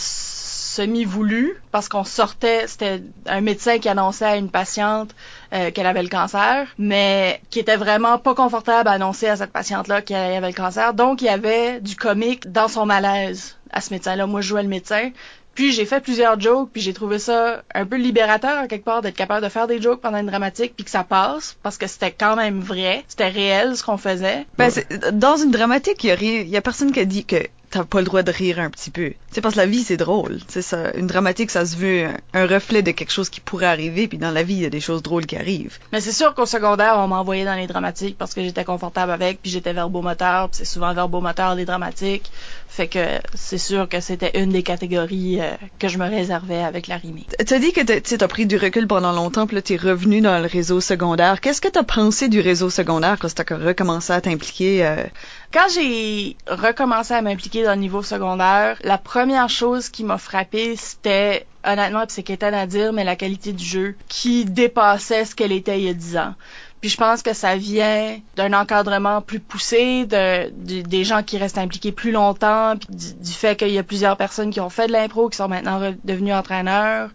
semi-voulu parce qu'on sortait, c'était un médecin qui annonçait à une patiente euh, qu'elle avait le cancer, mais qui était vraiment pas confortable à annoncer à cette patiente-là qu'elle avait le cancer. Donc il y avait du comique dans son malaise à ce médecin-là. Moi, je jouais le médecin. Puis j'ai fait plusieurs jokes, puis j'ai trouvé ça un peu libérateur à quelque part d'être capable de faire des jokes pendant une dramatique, puis que ça passe, parce que c'était quand même vrai, c'était réel ce qu'on faisait. Ben, dans une dramatique, il y a personne qui a dit que t'as pas le droit de rire un petit peu. C'est parce que la vie c'est drôle. C'est ça. Une dramatique, ça se veut un, reflet de quelque chose qui pourrait arriver. Puis dans la vie, il y a des choses drôles qui arrivent. Mais c'est sûr qu'au secondaire, on m'envoyait dans les dramatiques parce que j'étais confortable avec, puis j'étais verbomoteur, puis c'est souvent verbomoteur les dramatiques. Fait que c'est sûr que c'était une des catégories euh, que je me réservais avec la rimée. Tu as dit que t'as- tu t'as pris du recul pendant longtemps, puis là t'es revenu dans le réseau secondaire. Qu'est-ce que t'as pensé du réseau secondaire? Quand t'as recommencé à t'impliquer euh, Quand j'ai recommencé à m'impliquer dans le niveau secondaire, la première chose qui m'a frappé, c'était honnêtement, c'est qu'étonnant à dire, mais la qualité du jeu qui dépassait ce qu'elle était il y a 10 ans. Puis je pense que ça vient d'un encadrement plus poussé, de, de- des gens qui restent impliqués plus longtemps, puis du, du fait qu'il y a plusieurs personnes qui ont fait de l'impro, qui sont maintenant devenus entraîneurs.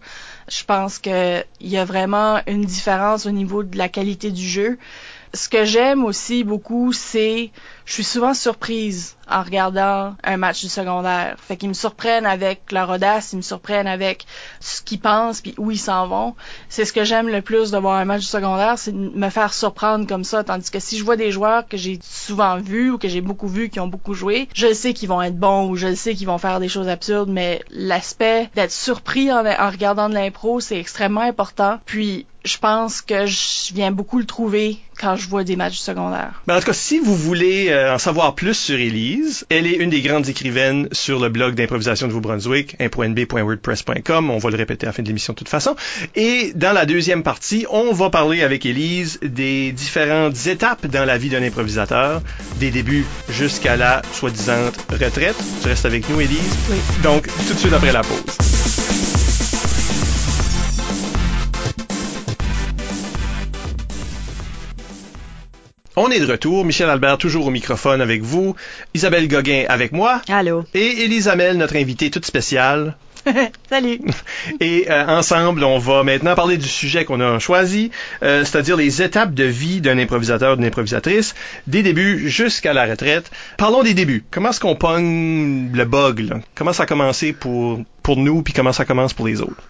Je pense que il y a vraiment une différence au niveau de la qualité du jeu. Ce que j'aime aussi beaucoup, c'est je suis souvent surprise en regardant un match du secondaire. Fait qu'ils me surprennent avec leur audace, ils me surprennent avec ce qu'ils pensent puis où ils s'en vont. C'est ce que j'aime le plus de voir un match du secondaire, c'est de me faire surprendre comme ça. Tandis que si je vois des joueurs que j'ai souvent vus ou que j'ai beaucoup vus, qui ont beaucoup joué, je sais qu'ils vont être bons ou je sais qu'ils vont faire des choses absurdes, mais l'aspect d'être surpris en, en regardant de l'impro, c'est extrêmement important. Puis je pense que je viens beaucoup le trouver quand je vois des matchs secondaires. Ben, en tout cas, si vous voulez euh, en savoir plus sur Elise, elle est une des grandes écrivaines sur le blog d'improvisation de Nouveau-Brunswick, .nb.wordpress.com. On va le répéter à la fin de l'émission de toute façon. Et dans la deuxième partie, on va parler avec Elise des différentes étapes dans la vie d'un improvisateur, des débuts jusqu'à la soi-disant retraite. Tu restes avec nous, Elise? Oui. Donc, tout de suite après la pause. On est de retour. Michel Albert toujours au microphone avec vous. Isabelle Gauguin avec moi. Allô. Et Hamel, notre invitée toute spéciale. Salut. Et euh, ensemble, on va maintenant parler du sujet qu'on a choisi, euh, c'est-à-dire les étapes de vie d'un improvisateur, d'une improvisatrice, des débuts jusqu'à la retraite. Parlons des débuts. Comment est-ce qu'on pogne le bug? Là? Comment ça a commencé pour, pour nous, puis comment ça commence pour les autres?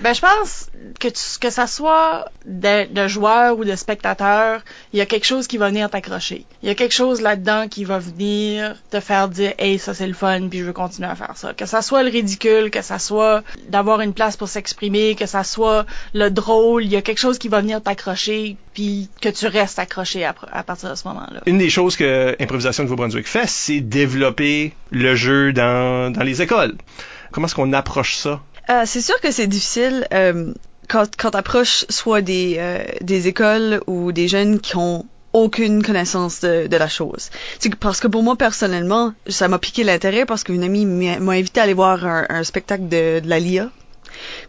Ben, je pense que tu, que ça soit de, de joueur ou de spectateur, il y a quelque chose qui va venir t'accrocher. Il y a quelque chose là-dedans qui va venir te faire dire, hey, ça c'est le fun, puis je veux continuer à faire ça. Que ça soit le ridicule, que ça soit d'avoir une place pour s'exprimer, que ça soit le drôle, il y a quelque chose qui va venir t'accrocher, puis que tu restes accroché à, partir de ce moment-là. Une des choses que Improvisation de Nouveau-Brunswick fait, c'est développer le jeu dans, dans les écoles. Comment est-ce qu'on approche ça? Euh, c'est sûr que c'est difficile euh, quand, quand t'approches soit des, euh, des écoles ou des jeunes qui ont aucune connaissance de, de la chose. C'est parce que pour moi, personnellement, ça m'a piqué l'intérêt parce qu'une amie m'a invité à aller voir un, un spectacle de, de la LIA.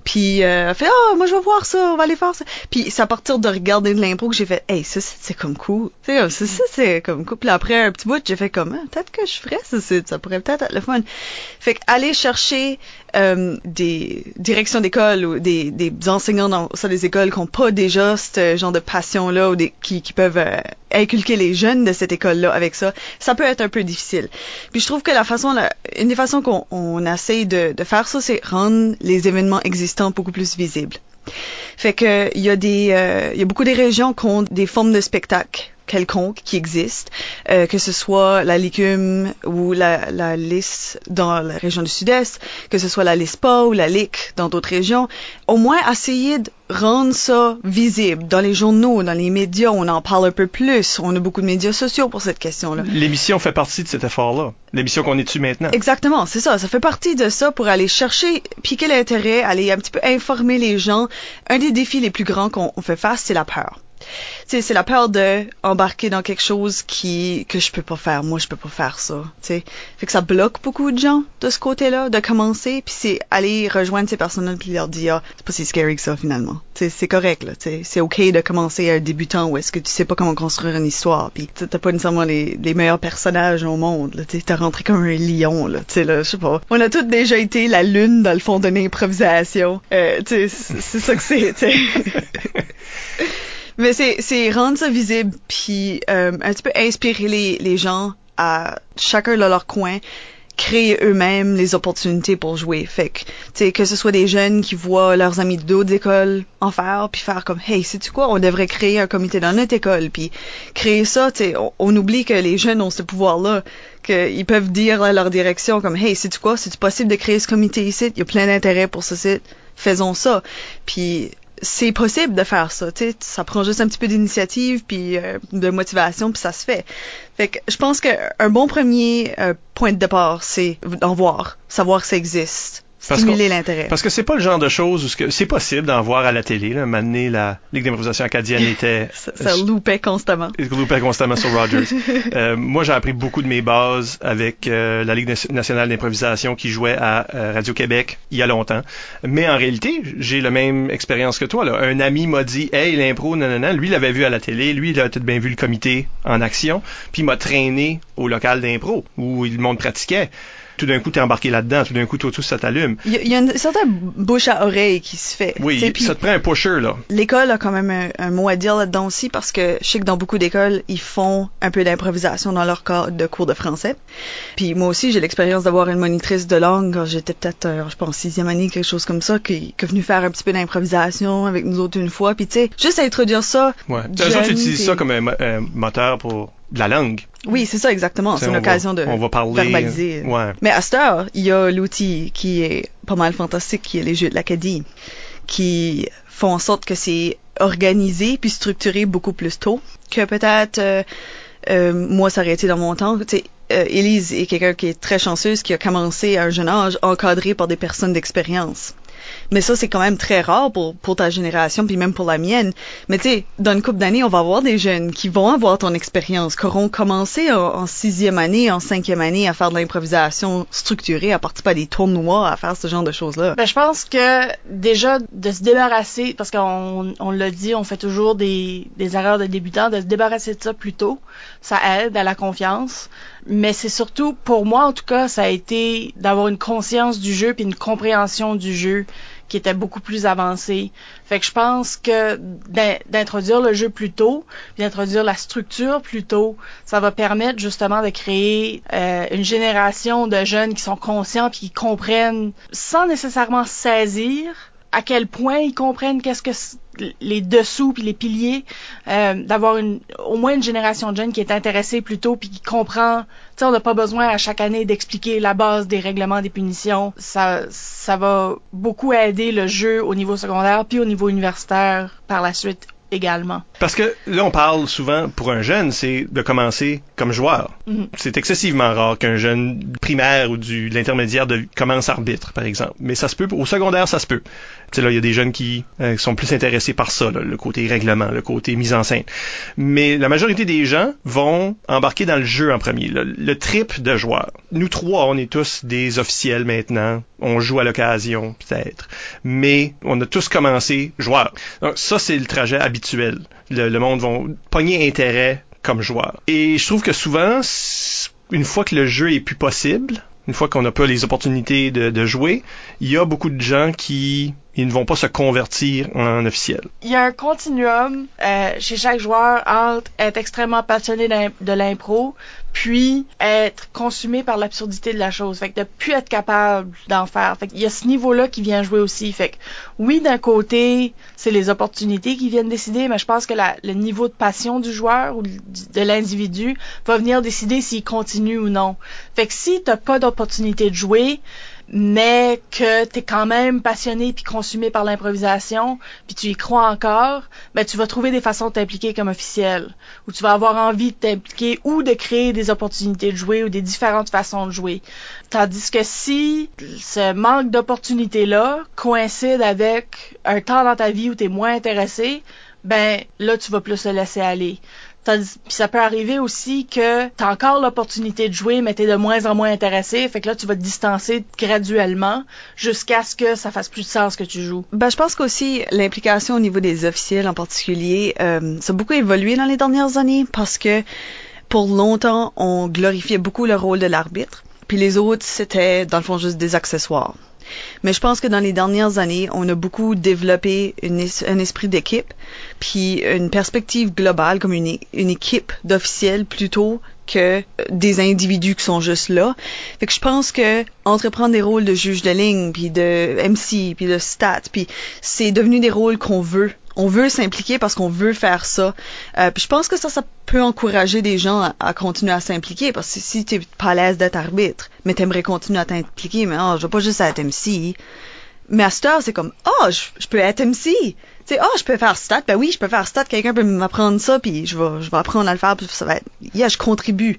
Puis euh, elle fait ah moi je vais voir ça, on va aller faire ça. Puis c'est à partir de regarder de l'impro que j'ai fait hey ça c'est comme cool. Tu sais ça c'est comme cool. Puis après un petit bout j'ai fait comme ah, peut-être que je ferais ça, ça pourrait peut-être être le fun. Fait que aller chercher euh, des directions d'école ou des, des enseignants dans ça des écoles qui n'ont pas déjà ce genre de passion là ou des, qui, qui peuvent euh, inculquer les jeunes de cette école là avec ça, ça peut être un peu difficile. Puis je trouve que la façon la, une des façons qu'on on essaye de, de faire ça c'est rendre les événements existants beaucoup plus visibles. Fait que il y a des euh, il y a beaucoup des régions qui ont des formes de spectacles quelconque qui existe, euh, que ce soit la légume ou la, la dans la région du sud-est, que ce soit la LISPA ou la LIC dans d'autres régions, au moins essayer de rendre ça visible dans les journaux, dans les médias, on en parle un peu plus, on a beaucoup de médias sociaux pour cette question-là. L'émission fait partie de cet effort-là, l'émission qu'on est dessus maintenant. Exactement, c'est ça, ça fait partie de ça pour aller chercher, piquer l'intérêt, aller un petit peu informer les gens. Un des défis les plus grands qu'on fait face, c'est la peur sais, c'est la peur de embarquer dans quelque chose qui que je peux pas faire. Moi, je peux pas faire ça. sais. Fait que ça bloque beaucoup de gens de ce côté-là, de commencer, puis c'est aller rejoindre ces personnes-là puis leur dire, ah, c'est pas si scary que ça finalement. sais, c'est correct là. C'est ok de commencer à un débutant où est-ce que tu sais pas comment construire une histoire, puis t'as pas nécessairement les, meilleurs personnages au monde. Tu t'es rentré comme un lion là. Tu sais là, je sais pas. On a tous déjà été la lune dans le fond d'une improvisation. Euh, c'est ça que c'est. Mais c'est, c'est rendre ça visible, puis euh, un petit peu inspirer les, les gens à chacun de leur coin, créer eux-mêmes les opportunités pour jouer. Fait que, tu sais, que ce soit des jeunes qui voient leurs amis d'autres écoles en faire, puis faire comme, hey, sais-tu quoi, on devrait créer un comité dans notre école, puis créer ça, tu sais, on, oublie que les jeunes ont ce pouvoir-là, qu'ils peuvent dire à leur direction comme, hey, sais-tu quoi, c'est possible de créer ce comité ici, il y a plein d'intérêt pour ce site, faisons ça. Puis c'est possible de faire ça, tu sais, ça prend juste un petit peu d'initiative puis euh, de motivation puis ça se fait. Fait que je pense qu'un bon premier euh, point de départ, c'est d'en voir, savoir que ça existe stimuler l'intérêt. Parce que c'est pas le genre de choses où c'est possible d'en voir à la télé. Là. Maintenant, la Ligue d'improvisation acadienne était... ça, ça loupait constamment. Ça loupait constamment sur Rogers. euh, moi, j'ai appris beaucoup de mes bases avec euh, la Ligue nationale d'improvisation qui jouait à euh, Radio-Québec il y a longtemps. Mais en réalité, j'ai la même expérience que toi. Là. Un ami m'a dit « Hey, l'impro, non, non, non. » Lui, il l'avait vu à la télé. Lui, il a peut-être bien vu le comité en action. Puis il m'a traîné au local d'impro où le monde pratiquait tout d'un coup, t'es embarqué là-dedans, tout d'un coup, tout, tout ça t'allume. Il y, y, a une certaine bouche à oreille qui se fait. Oui, ça te prend un pusher, là. L'école a quand même un, un mot à dire là-dedans aussi parce que je sais que dans beaucoup d'écoles, ils font un peu d'improvisation dans leur cas de cours de français. Puis moi aussi, j'ai l'expérience d'avoir une monitrice de langue quand j'étais peut-être, euh, je pense, sixième année, quelque chose comme ça, qui, qui est venue faire un petit peu d'improvisation avec nous autres une fois. Puis tu sais, juste introduire ça. Ouais. Jeune, tu utilises ça comme un, un moteur pour de la langue. Oui, c'est ça exactement. C'est une occasion va, de on va parler, verbaliser. Ouais. Mais à cette heure, il y a l'outil qui est pas mal fantastique, qui est les jeux de l'Acadie, qui font en sorte que c'est organisé puis structuré beaucoup plus tôt que peut-être euh, euh, moi ça aurait été dans mon temps. Euh, Elise est quelqu'un qui est très chanceuse, qui a commencé à un jeune âge encadré par des personnes d'expérience. Mais ça, c'est quand même très rare pour, ta génération, puis même pour la mienne. Mais tu sais, dans une couple d'années, on va avoir des jeunes qui vont avoir ton expérience, qui auront commencé en, sixième année, en cinquième année à faire de l'improvisation structurée, à participer à des tournois, à faire ce genre de choses-là. Ben, je pense que déjà de se débarrasser, parce qu'on on l'a dit, on fait toujours des, des erreurs de débutants, de se débarrasser de ça plus tôt, ça aide à la confiance. Mais c'est surtout, pour moi en tout cas, ça a été d'avoir une conscience du jeu puis une compréhension du jeu qui était beaucoup plus avancée. Fait que je pense que d'introduire le jeu plus tôt, d'introduire la structure plus tôt, ça va permettre justement de créer euh, une génération de jeunes qui sont conscients puis qui comprennent sans nécessairement saisir à quel point ils comprennent qu'est-ce que les dessous puis les piliers euh, d'avoir une au moins une génération de jeunes qui est intéressée plutôt puis qui comprend tu sais on n'a pas besoin à chaque année d'expliquer la base des règlements des punitions ça ça va beaucoup aider le jeu au niveau secondaire puis au niveau universitaire par la suite également. Parce que là, on parle souvent, pour un jeune, c'est de commencer comme joueur. Mm -hmm. C'est excessivement rare qu'un jeune primaire ou du, de l'intermédiaire commence arbitre, par exemple. Mais ça se peut, au secondaire, ça se peut. Il y a des jeunes qui euh, sont plus intéressés par ça, le côté règlement, le côté mise en scène. Mais la majorité des gens vont embarquer dans le jeu en premier, le, trip de joueur. Nous trois, on est tous des officiels maintenant. On joue à l'occasion, peut-être. Mais on a tous commencé joueur. Donc, ça, c'est le trajet habituel. Le, le monde va pogner intérêt comme joueur. Et je trouve que souvent, une fois que le jeu est plus possible, une fois qu'on n'a pas les opportunités de, de, jouer, il y a beaucoup de gens qui ils ne vont pas se convertir en officiel. Il y a un continuum euh, chez chaque joueur entre être extrêmement passionné de l'impro, puis être consumé par l'absurdité de la chose. Fait que de plus être capable d'en faire. Fait qu'il y a ce niveau-là qui vient jouer aussi. Fait que oui, d'un côté, c'est les opportunités qui viennent décider, mais je pense que le niveau de passion du joueur ou de l'individu va venir décider s'il continue ou non. Fait que si t'as pas d'opportunité de jouer, mais que tu es quand même passionné puis consumé par l'improvisation, puis tu y crois encore, ben tu vas trouver des façons de t'impliquer comme officiel, ou tu vas avoir envie de t'impliquer ou de créer des opportunités de jouer ou des différentes façons de jouer. Tandis que si ce manque d'opportunités-là coïncide avec un temps dans ta vie où tu es moins intéressé, ben là tu vas plus le laisser aller. Puis ça peut arriver aussi que tu as encore l'opportunité de jouer, mais tu es de moins en moins intéressé. Fait que là, tu vas te distancer graduellement jusqu'à ce que ça fasse plus de sens que tu joues. Ben, je pense qu'aussi l'implication au niveau des officiels en particulier, euh, ça a beaucoup évolué dans les dernières années parce que pour longtemps, on glorifiait beaucoup le rôle de l'arbitre. Puis les autres, c'était dans le fond juste des accessoires. Mais je pense que dans les dernières années, on a beaucoup développé un esprit d'équipe, puis une perspective globale comme une, une équipe d'officiels plutôt que des individus qui sont juste là. Fait que je pense que entreprendre des rôles de juge de ligne, puis de MC, puis de stat, puis c'est devenu des rôles qu'on veut on veut s'impliquer parce qu'on veut faire ça. Euh, je pense que ça, peut encourager des gens à, continuer à s'impliquer parce que si t'es pas à l'aise d'être arbitre, mais t'aimerais continuer à t'impliquer, mais oh, je veux pas juste être MC. Mais à cette heure, c'est comme, oh, je, peux être MC. Tu oh, je peux faire stat. Ben oui, je peux faire stat. Quelqu'un peut m'apprendre ça, puis je vais, je vais apprendre à le faire, puis ça va être, yeah, je contribue.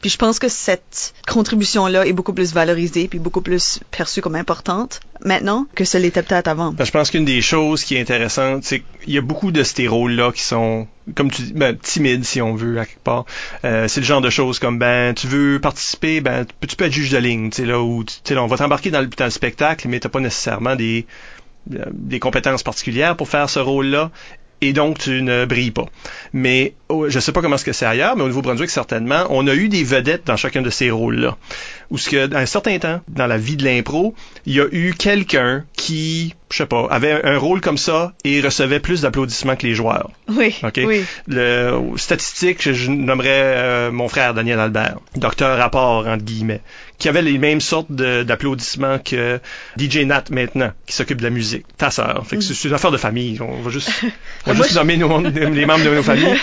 Puis je pense que cette contribution-là est beaucoup plus valorisée, puis beaucoup plus perçue comme importante maintenant que ce l'était peut-être avant. Ben, je pense qu'une des choses qui est intéressante, c'est qu'il y a beaucoup de ces rôles-là qui sont, comme tu dis, ben, timides si on veut, à quelque part. Euh, c'est le genre de choses comme, ben, tu veux participer, ben, tu peux être juge de ligne, tu sais, là, où, tu sais, on va t'embarquer dans le, spectacle, mais t'as pas nécessairement des, des compétences particulières pour faire ce rôle-là et donc tu ne brilles pas. Mais oh, je sais pas comment ce que c'est ailleurs, mais au Nouveau-Brunswick certainement, on a eu des vedettes dans chacun de ces rôles-là. Où ce que, un certain temps, dans la vie de l'impro, il y a eu quelqu'un qui, je sais pas, avait un rôle comme ça et recevait plus d'applaudissements que les joueurs. Oui. OK? Oui. Le statistique, je nommerais euh, mon frère Daniel Albert, docteur rapport entre guillemets, qui avait les mêmes sortes d'applaudissements que DJ Nat maintenant, qui s'occupe de la musique. Ta sœur. Fait que c'est une affaire de famille. On va juste, on va juste nommer nos, les membres de nos familles.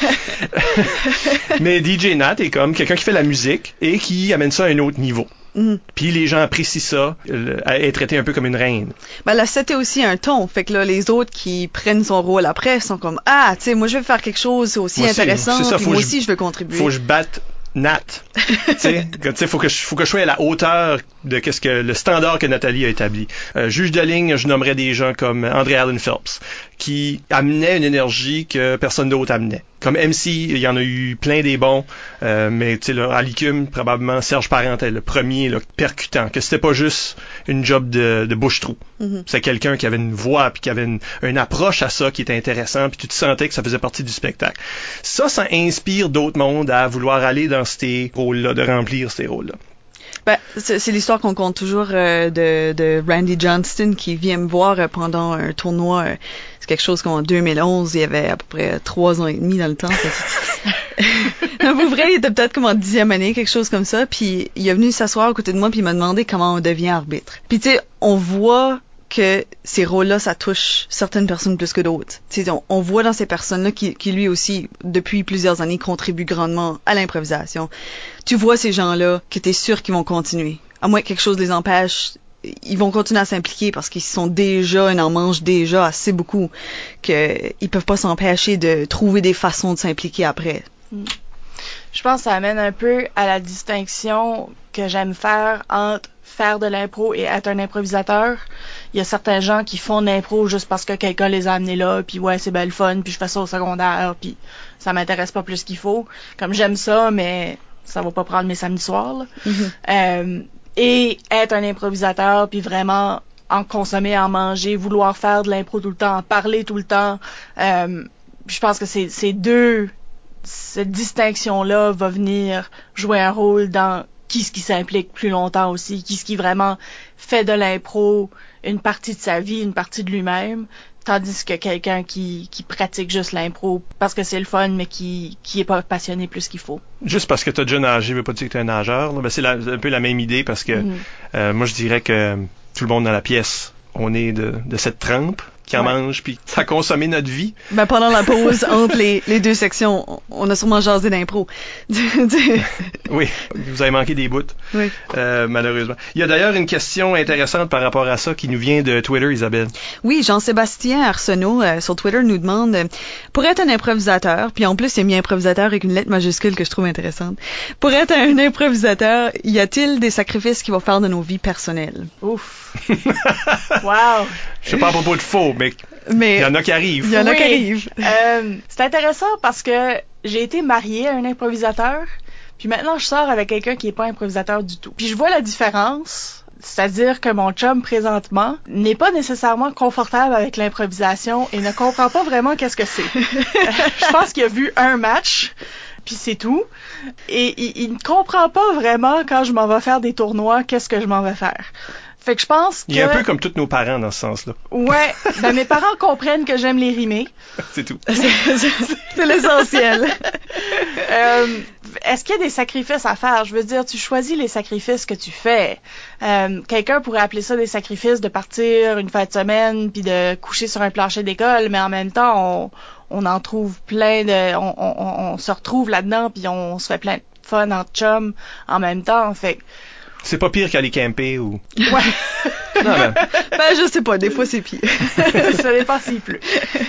Mais DJ Nat est comme quelqu'un qui fait la musique et qui amène ça à un autre niveau. Mhm. Puis les gens apprécient ça, le- être traité un peu comme une reine. Ben là, c'était aussi un ton. Fait que là, les autres qui prennent son rôle après sont comme ah, tu sais, moi je veux faire quelque chose aussi Moi intéressant. ça, moi aussi, je veux contribuer. Faut que je batte Nat. sais, faut que je, faut que je sois à la hauteur de qu'est-ce que le standard que Nathalie a établi. Euh, juge de ligne, je nommerais des gens comme André Allen Phelps, qui amenait une énergie que personne d'autre amenait. Comme MC, il y en a eu plein des bons, euh, mais tu sais, à l'ICUM, probablement Serge Parentel, le premier, là, percutant, que c'était pas juste une job de, de bouche-trou. Mhm. C'est quelqu'un qui avait une voix, puis qui avait une, une approche à ça qui était intéressant, puis tu te sentais que ça faisait partie du spectacle. Ça, ça inspire d'autres mondes à vouloir aller dans ces rôles-là, de remplir ces rôles-là. Ben, c'est l'histoire qu'on compte toujours euh, de, de Randy Johnston qui vient me voir euh, pendant un tournoi. euh, c'est quelque chose qu'en 2011, il y avait à peu près trois ans et demi dans le temps. pour vrai, il était peut-être comme en dixième année, quelque chose comme ça. Puis il est venu s'asseoir à côté de moi puis il m'a demandé comment on devient arbitre. Puis tu sais, on voit que ces rôles-là, ça touche certaines personnes plus que d'autres. Tu sais, on, on voit dans ces personnes-là qui, qui lui aussi, depuis plusieurs années, contribuent grandement à l'improvisation tu vois ces gens-là que tu es sûr qu'ils vont continuer. À moins que quelque chose les empêche, ils vont continuer à s'impliquer parce qu'ils sont déjà, ils en mangent déjà assez beaucoup qu'ils peuvent pas s'empêcher de trouver des façons de s'impliquer après. Je pense que ça amène un peu à la distinction que j'aime faire entre faire de l'impro et être un improvisateur. Il y a certains gens qui font de l'impro juste parce que quelqu'un les a amenés là, puis ouais, c'est belle fun, puis je fais ça au secondaire, puis ça m'intéresse pas plus qu'il faut. Comme j'aime ça, mais ça va pas prendre mes samedis soirs. là. Euh, et être un improvisateur, puis vraiment en consommer, en manger, vouloir faire de l'impro tout le temps, en parler tout le temps. Euh, je pense que c'est ces deux, cette distinction-là va venir jouer un rôle dans qui ce qui s'implique plus longtemps aussi, qui ce qui vraiment fait de l'impro une partie de sa vie, une partie de lui-même, tandis que quelqu'un qui, qui pratique juste l'impro parce que c'est le fun, mais qui qui est pas passionné plus qu'il faut. Juste parce que tu as déjà nagé, veut pas dire que tu es un nageur. Ben, c'est un peu la même idée parce que Mhm. euh, moi, je dirais que tout le monde dans la pièce, on est de, de cette trempe qui en Ouais. mange, puis ça a consommé notre vie. Ben, pendant la pause entre les, les deux sections, on- on a sûrement jasé d'impro. Oui, vous avez manqué des bouts, oui. euh, malheureusement. Il y a d'ailleurs une question intéressante par rapport à ça qui nous vient de Twitter, Isabelle. Oui, Jean-Sébastien Arsenault euh, sur Twitter nous demande euh, pour être un improvisateur, puis en plus il a mis improvisateur avec une lettre majuscule que je trouve intéressante. Pour être un improvisateur, y a-t-il des sacrifices qu'il va faire de nos vies personnelles? Ouf. wow. Je sais pas à propos de faux, mais il y en a qui arrivent. il y en a Oui. qui arrivent. Euh, c'est intéressant parce que j'ai été mariée à un improvisateur, puis maintenant je sors avec quelqu'un qui est pas improvisateur du tout. Puis je vois la différence, c'est-à-dire que mon chum présentement n'est pas nécessairement confortable avec l'improvisation et ne comprend pas vraiment qu'est-ce que c'est. je pense qu'il a vu un match. Puis c'est tout. Et il, il ne comprend pas vraiment quand je m'en vais faire des tournois, qu'est-ce que je m'en vais faire. Fait que je pense que... Il est un peu comme tous nos parents dans ce sens-là. Ouais, ben mes parents comprennent que j'aime les rimer. C'est tout. C'est l'essentiel. Euh, Est-ce qu'il y a des sacrifices à faire? Je veux dire, tu choisis les sacrifices que tu fais. Euh, Quelqu'un pourrait appeler ça des sacrifices de partir une fin de semaine puis de coucher sur un plancher d'école, mais en même temps, on, on en trouve plein de... On, on, on se retrouve là-dedans puis on se fait plein de fun en chum en même temps. Fait C'est pas pire qu'aller camper ou. ouais. Non, mais Ben, je sais pas, des fois c'est pire. ça dépend s'il pleut.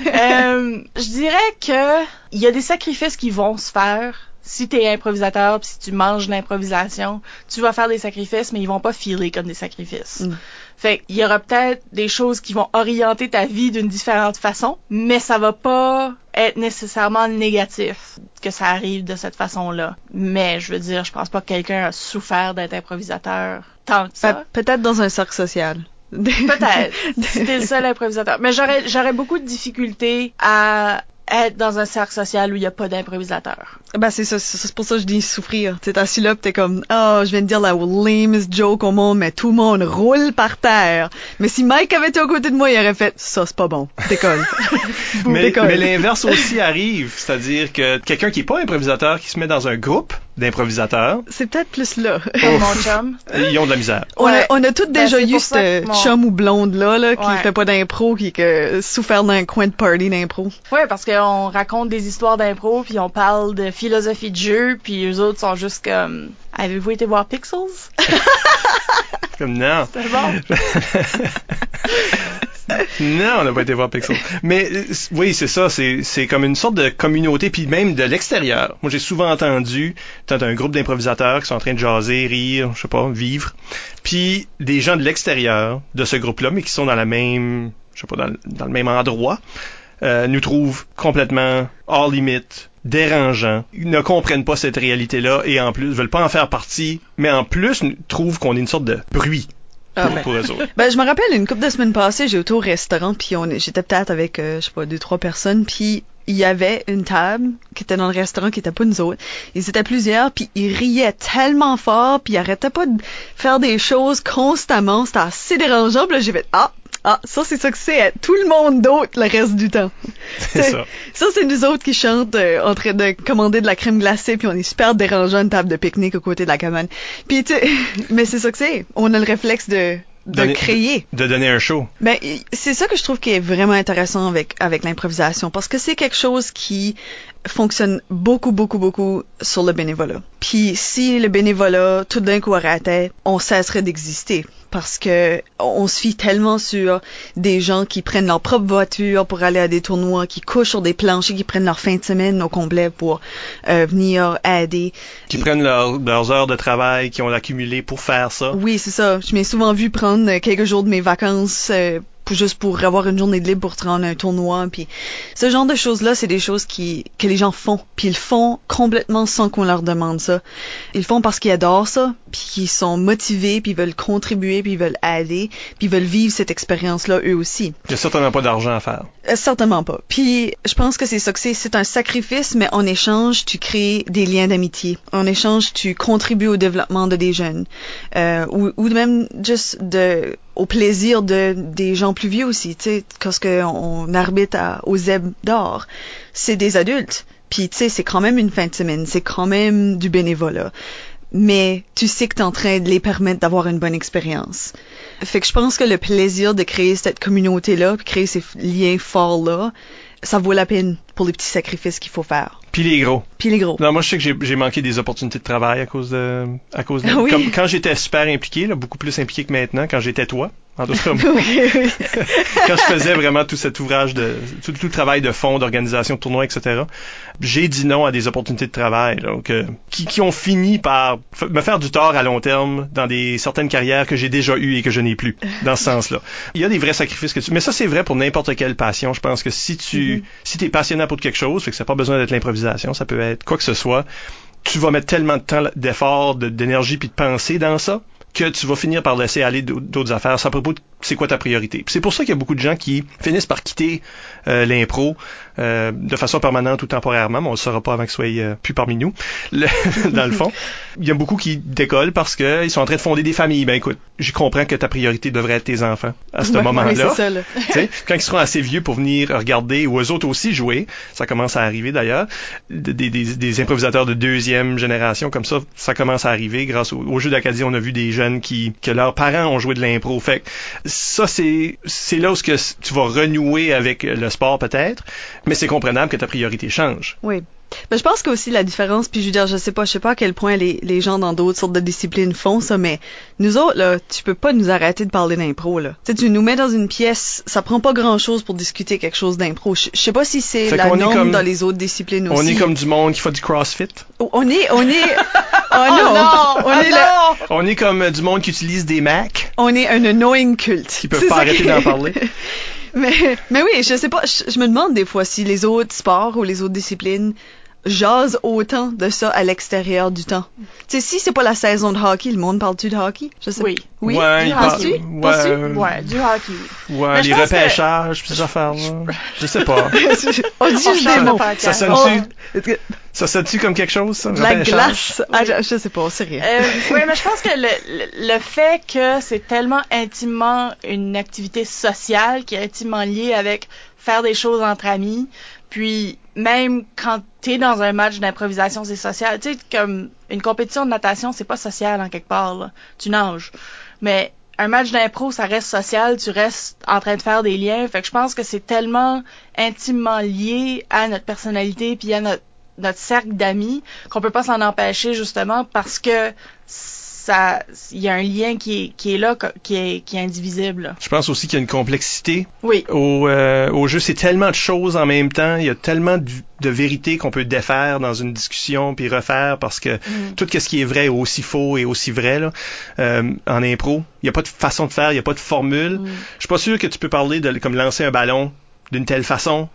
Euh, je dirais que il y a des sacrifices qui vont se faire. Si t'es improvisateur, pis si tu manges l'improvisation, tu vas faire des sacrifices, mais ils vont pas filer comme des sacrifices. Mm. Fait il y aura peut-être des choses qui vont orienter ta vie d'une différente façon, mais ça va pas être nécessairement négatif que ça arrive de cette façon-là. Mais je veux dire, je pense pas que quelqu'un a souffert d'être improvisateur tant que ça. Peut-être dans un cercle social. Peut-être. t'es le seul improvisateur. Mais j'aurais, j'aurais beaucoup de difficultés à être dans un cercle social où il n'y a pas d'improvisateur. Ben, c'est ça, c'est pour ça que je dis souffrir. Tu t'es assis là pis t'es comme, oh, je viens de dire la lamest joke au monde, mais tout le monde roule par terre. Mais si Mike avait été à côté de moi, il aurait fait, ça c'est pas bon. Décolle. Mais, décolle. mais l'inverse aussi arrive, c'est-à-dire que quelqu'un qui est pas improvisateur, qui se met dans un groupe d'improvisateurs. C'est peut-être plus là. Comme mon chum. Ils ont de la misère. On, a, on a tous Ben, déjà eu ce mon- chum ou blonde là, là qui Ouais. fait pas d'impro, qui que souffert d'un coin de party d'impro. Ouais, parce qu'on raconte des histoires d'impro, puis on parle de philosophie de jeu, puis eux autres sont juste comme Avez-vous été voir Pixels? Comme non. C'est bon. Non, on n'a pas été voir Pixel. Mais oui, c'est ça, c'est comme une sorte de communauté, puis même de l'extérieur. Moi, j'ai souvent entendu, t'as un groupe d'improvisateurs qui sont en train de jaser, rire, je sais pas, vivre, puis des gens de l'extérieur de ce groupe-là, mais qui sont dans la même, je sais pas, dans le même endroit, euh, nous trouvent complètement hors limite, dérangeants, Ils ne comprennent pas cette réalité-là et en plus veulent pas en faire partie, mais en plus trouvent qu'on est une sorte de bruit Ah, pour, ben. pour eux autres. Ben, je me rappelle une couple de semaines passées, j'ai été au restaurant, puis on, j'étais peut-être avec, euh, je sais pas, deux, trois personnes, puis il y avait une table qui était dans le restaurant qui était pas nous autres. Ils étaient plusieurs, puis ils riaient tellement fort, puis ils arrêtaient pas de faire des choses constamment. C'était assez dérangeant, puis là, j'ai fait « Ah! Ah, ça, c'est ça que c'est à tout le monde d'autre le reste du temps. » C'est ça. Ça, c'est nous autres qui chantent euh, en train de commander de la crème glacée, puis on est super dérangeant une table de pique-nique aux côtés de la cabane. Puis, tu mais c'est ça que c'est. On a le réflexe de, de Donner- créer. De donner un show. Ben, c'est ça que je trouve qui est vraiment intéressant avec, avec l'improvisation, parce que c'est quelque chose qui fonctionne beaucoup, beaucoup, beaucoup sur le bénévolat. Puis si le bénévolat tout d'un coup arrêtait, on cesserait d'exister. Parce que on se fie tellement sur des gens qui prennent leur propre voiture pour aller à des tournois, qui couchent sur des planchers, qui prennent leur fin de semaine au complet pour euh, venir aider. qui prennent leur- leurs heures de travail qu'ils ont accumulées pour faire ça. Oui, c'est ça. Je m'ai souvent vu prendre quelques jours de mes vacances euh, pour, juste pour avoir une journée de libre pour te rendre à un tournoi. Puis ce genre de choses-là, c'est des choses qui que les gens font. Puis ils font complètement sans qu'on leur demande ça. Ils font parce qu'ils adorent ça, puis qu'ils sont motivés, puis ils veulent contribuer, puis ils veulent aider, puis ils veulent vivre cette expérience-là eux aussi. Il y a certainement pas d'argent à faire. Euh, certainement pas. Puis je pense que c'est ça que c'est. C'est un sacrifice, mais en échange, tu crées des liens d'amitié. En échange, tu contribues au développement de des jeunes. Euh, ou, ou même juste de au plaisir de des gens plus vieux aussi, tu sais, parce que on arbitre à, au ZEB d'or. C'est des adultes. Puis tu sais, c'est quand même une fin de semaine, c'est quand même du bénévolat. Mais tu sais que tu es en train de les permettre d'avoir une bonne expérience. Fait que je pense que le plaisir de créer cette communauté-là, puis créer ces liens forts-là, ça vaut la peine pour les petits sacrifices qu'il faut faire. Puis les gros. Puis les gros. Non, moi je sais que j'ai- manqué des opportunités de travail à cause de à cause de Ah oui. comme quand j'étais super impliqué, là, beaucoup plus impliqué que maintenant quand j'étais toi. En tout cas, Oui, oui. quand je faisais vraiment tout cet ouvrage de tout, tout le travail de fond, d'organisation de tournois, etc. J'ai dit non à des opportunités de travail, donc euh, qui, qui ont fini par me faire du tort à long terme dans des certaines carrières que j'ai déjà eues et que je n'ai plus dans ce sens-là. Il y a des vrais sacrifices que tu mais ça c'est vrai pour n'importe quelle passion. Je pense que si tu si t'es passionné pour quelque chose, fait que ça n'a pas besoin d'être l'improvisation, ça peut être quoi que ce soit. Tu vas mettre tellement de temps, d'effort, de- d'énergie puis de pensée dans ça que tu vas finir par laisser aller d'au- d'autres affaires. À propos de c'est quoi ta priorité? C'est pour ça qu'il y a beaucoup de gens qui finissent par quitter euh, l'impro euh, de façon permanente ou temporairement, mais on ne le saura pas avant qu'ils soient euh, plus parmi nous. Le- dans le fond, il y a beaucoup qui décollent parce qu'ils sont en train de fonder des familles. Ben écoute, je comprends que ta priorité devrait être tes enfants à ce Ouais, moment-là. oui, quand ils seront assez vieux pour venir regarder ou eux autres aussi jouer, ça commence à arriver d'ailleurs, des, des- des- improvisateurs de deuxième génération comme ça, ça commence à arriver grâce au, au jeu d'Acadie. On a vu des jeunes qui que leurs parents ont joué de l'impro. Fait ça c'est c'est là où tu vas renouer avec le sport peut-être, mais c'est comprenable que ta priorité change. Oui. Ben, je pense qu'aussi la différence, puis je veux dire, je sais pas, je sais pas à quel point les, les gens dans d'autres sortes de disciplines font ça, mais nous autres, là, tu peux pas nous arrêter de parler d'impro, là. Tu sais, tu nous mets dans une pièce, ça prend pas grand chose pour discuter quelque chose d'impro. Je sais pas si c'est la norme comme- dans les autres disciplines aussi. On est comme du monde qui fait du CrossFit. Oh, On est, on est, oh non, non! on Oh est là, non! On est comme euh, du monde qui utilise des Macs. on est un annoying culte. Qui peuvent pas arrêter qui- d'en parler. mais, mais oui, je sais pas, je, je me demande des fois si les autres sports ou les autres disciplines jasent autant de ça à l'extérieur du temps. Tu sais, si c'est pas la saison de hockey, le monde parle-tu de hockey? Je sais Oui. Oui? Ouais, Du Penses-tu? ouais, du hockey. Ouais, Mais les que- repêchages, pis ces affaires-là. Je sais pas. on dit juste des mots. Ça Oh, sonne-tu, ça sonne-tu comme quelque chose, ça? la glace. Ah, je, je sais pas, c'est rien. Euh, oui, mais je pense que le, le, le fait que c'est tellement intimement une activité sociale qui est intimement liée avec faire des choses entre amis, Puis même quand t'es dans un match d'improvisation, c'est social. Tu sais, comme une compétition de natation, c'est pas social en quelque part. Là. Tu nages. Mais un match d'impro, ça reste social, tu restes en train de faire des liens. Fait que je pense que c'est tellement intimement lié à notre personnalité puis à notre, notre cercle d'amis qu'on peut pas s'en empêcher justement parce que il y a un lien qui est, qui est là, qui est, qui est indivisible. Je pense aussi qu'il y a une complexité. Oui. Au, euh, au jeu, c'est tellement de choses en même temps. Il y a tellement de, de vérités qu'on peut défaire dans une discussion puis refaire parce que mm. tout ce qui est vrai est aussi faux et aussi vrai là. Euh, en impro, il n'y a pas de façon de faire, il n'y a pas de formule. Mm. Je suis pas sûr que tu peux parler de comme lancer un ballon d'une telle façon,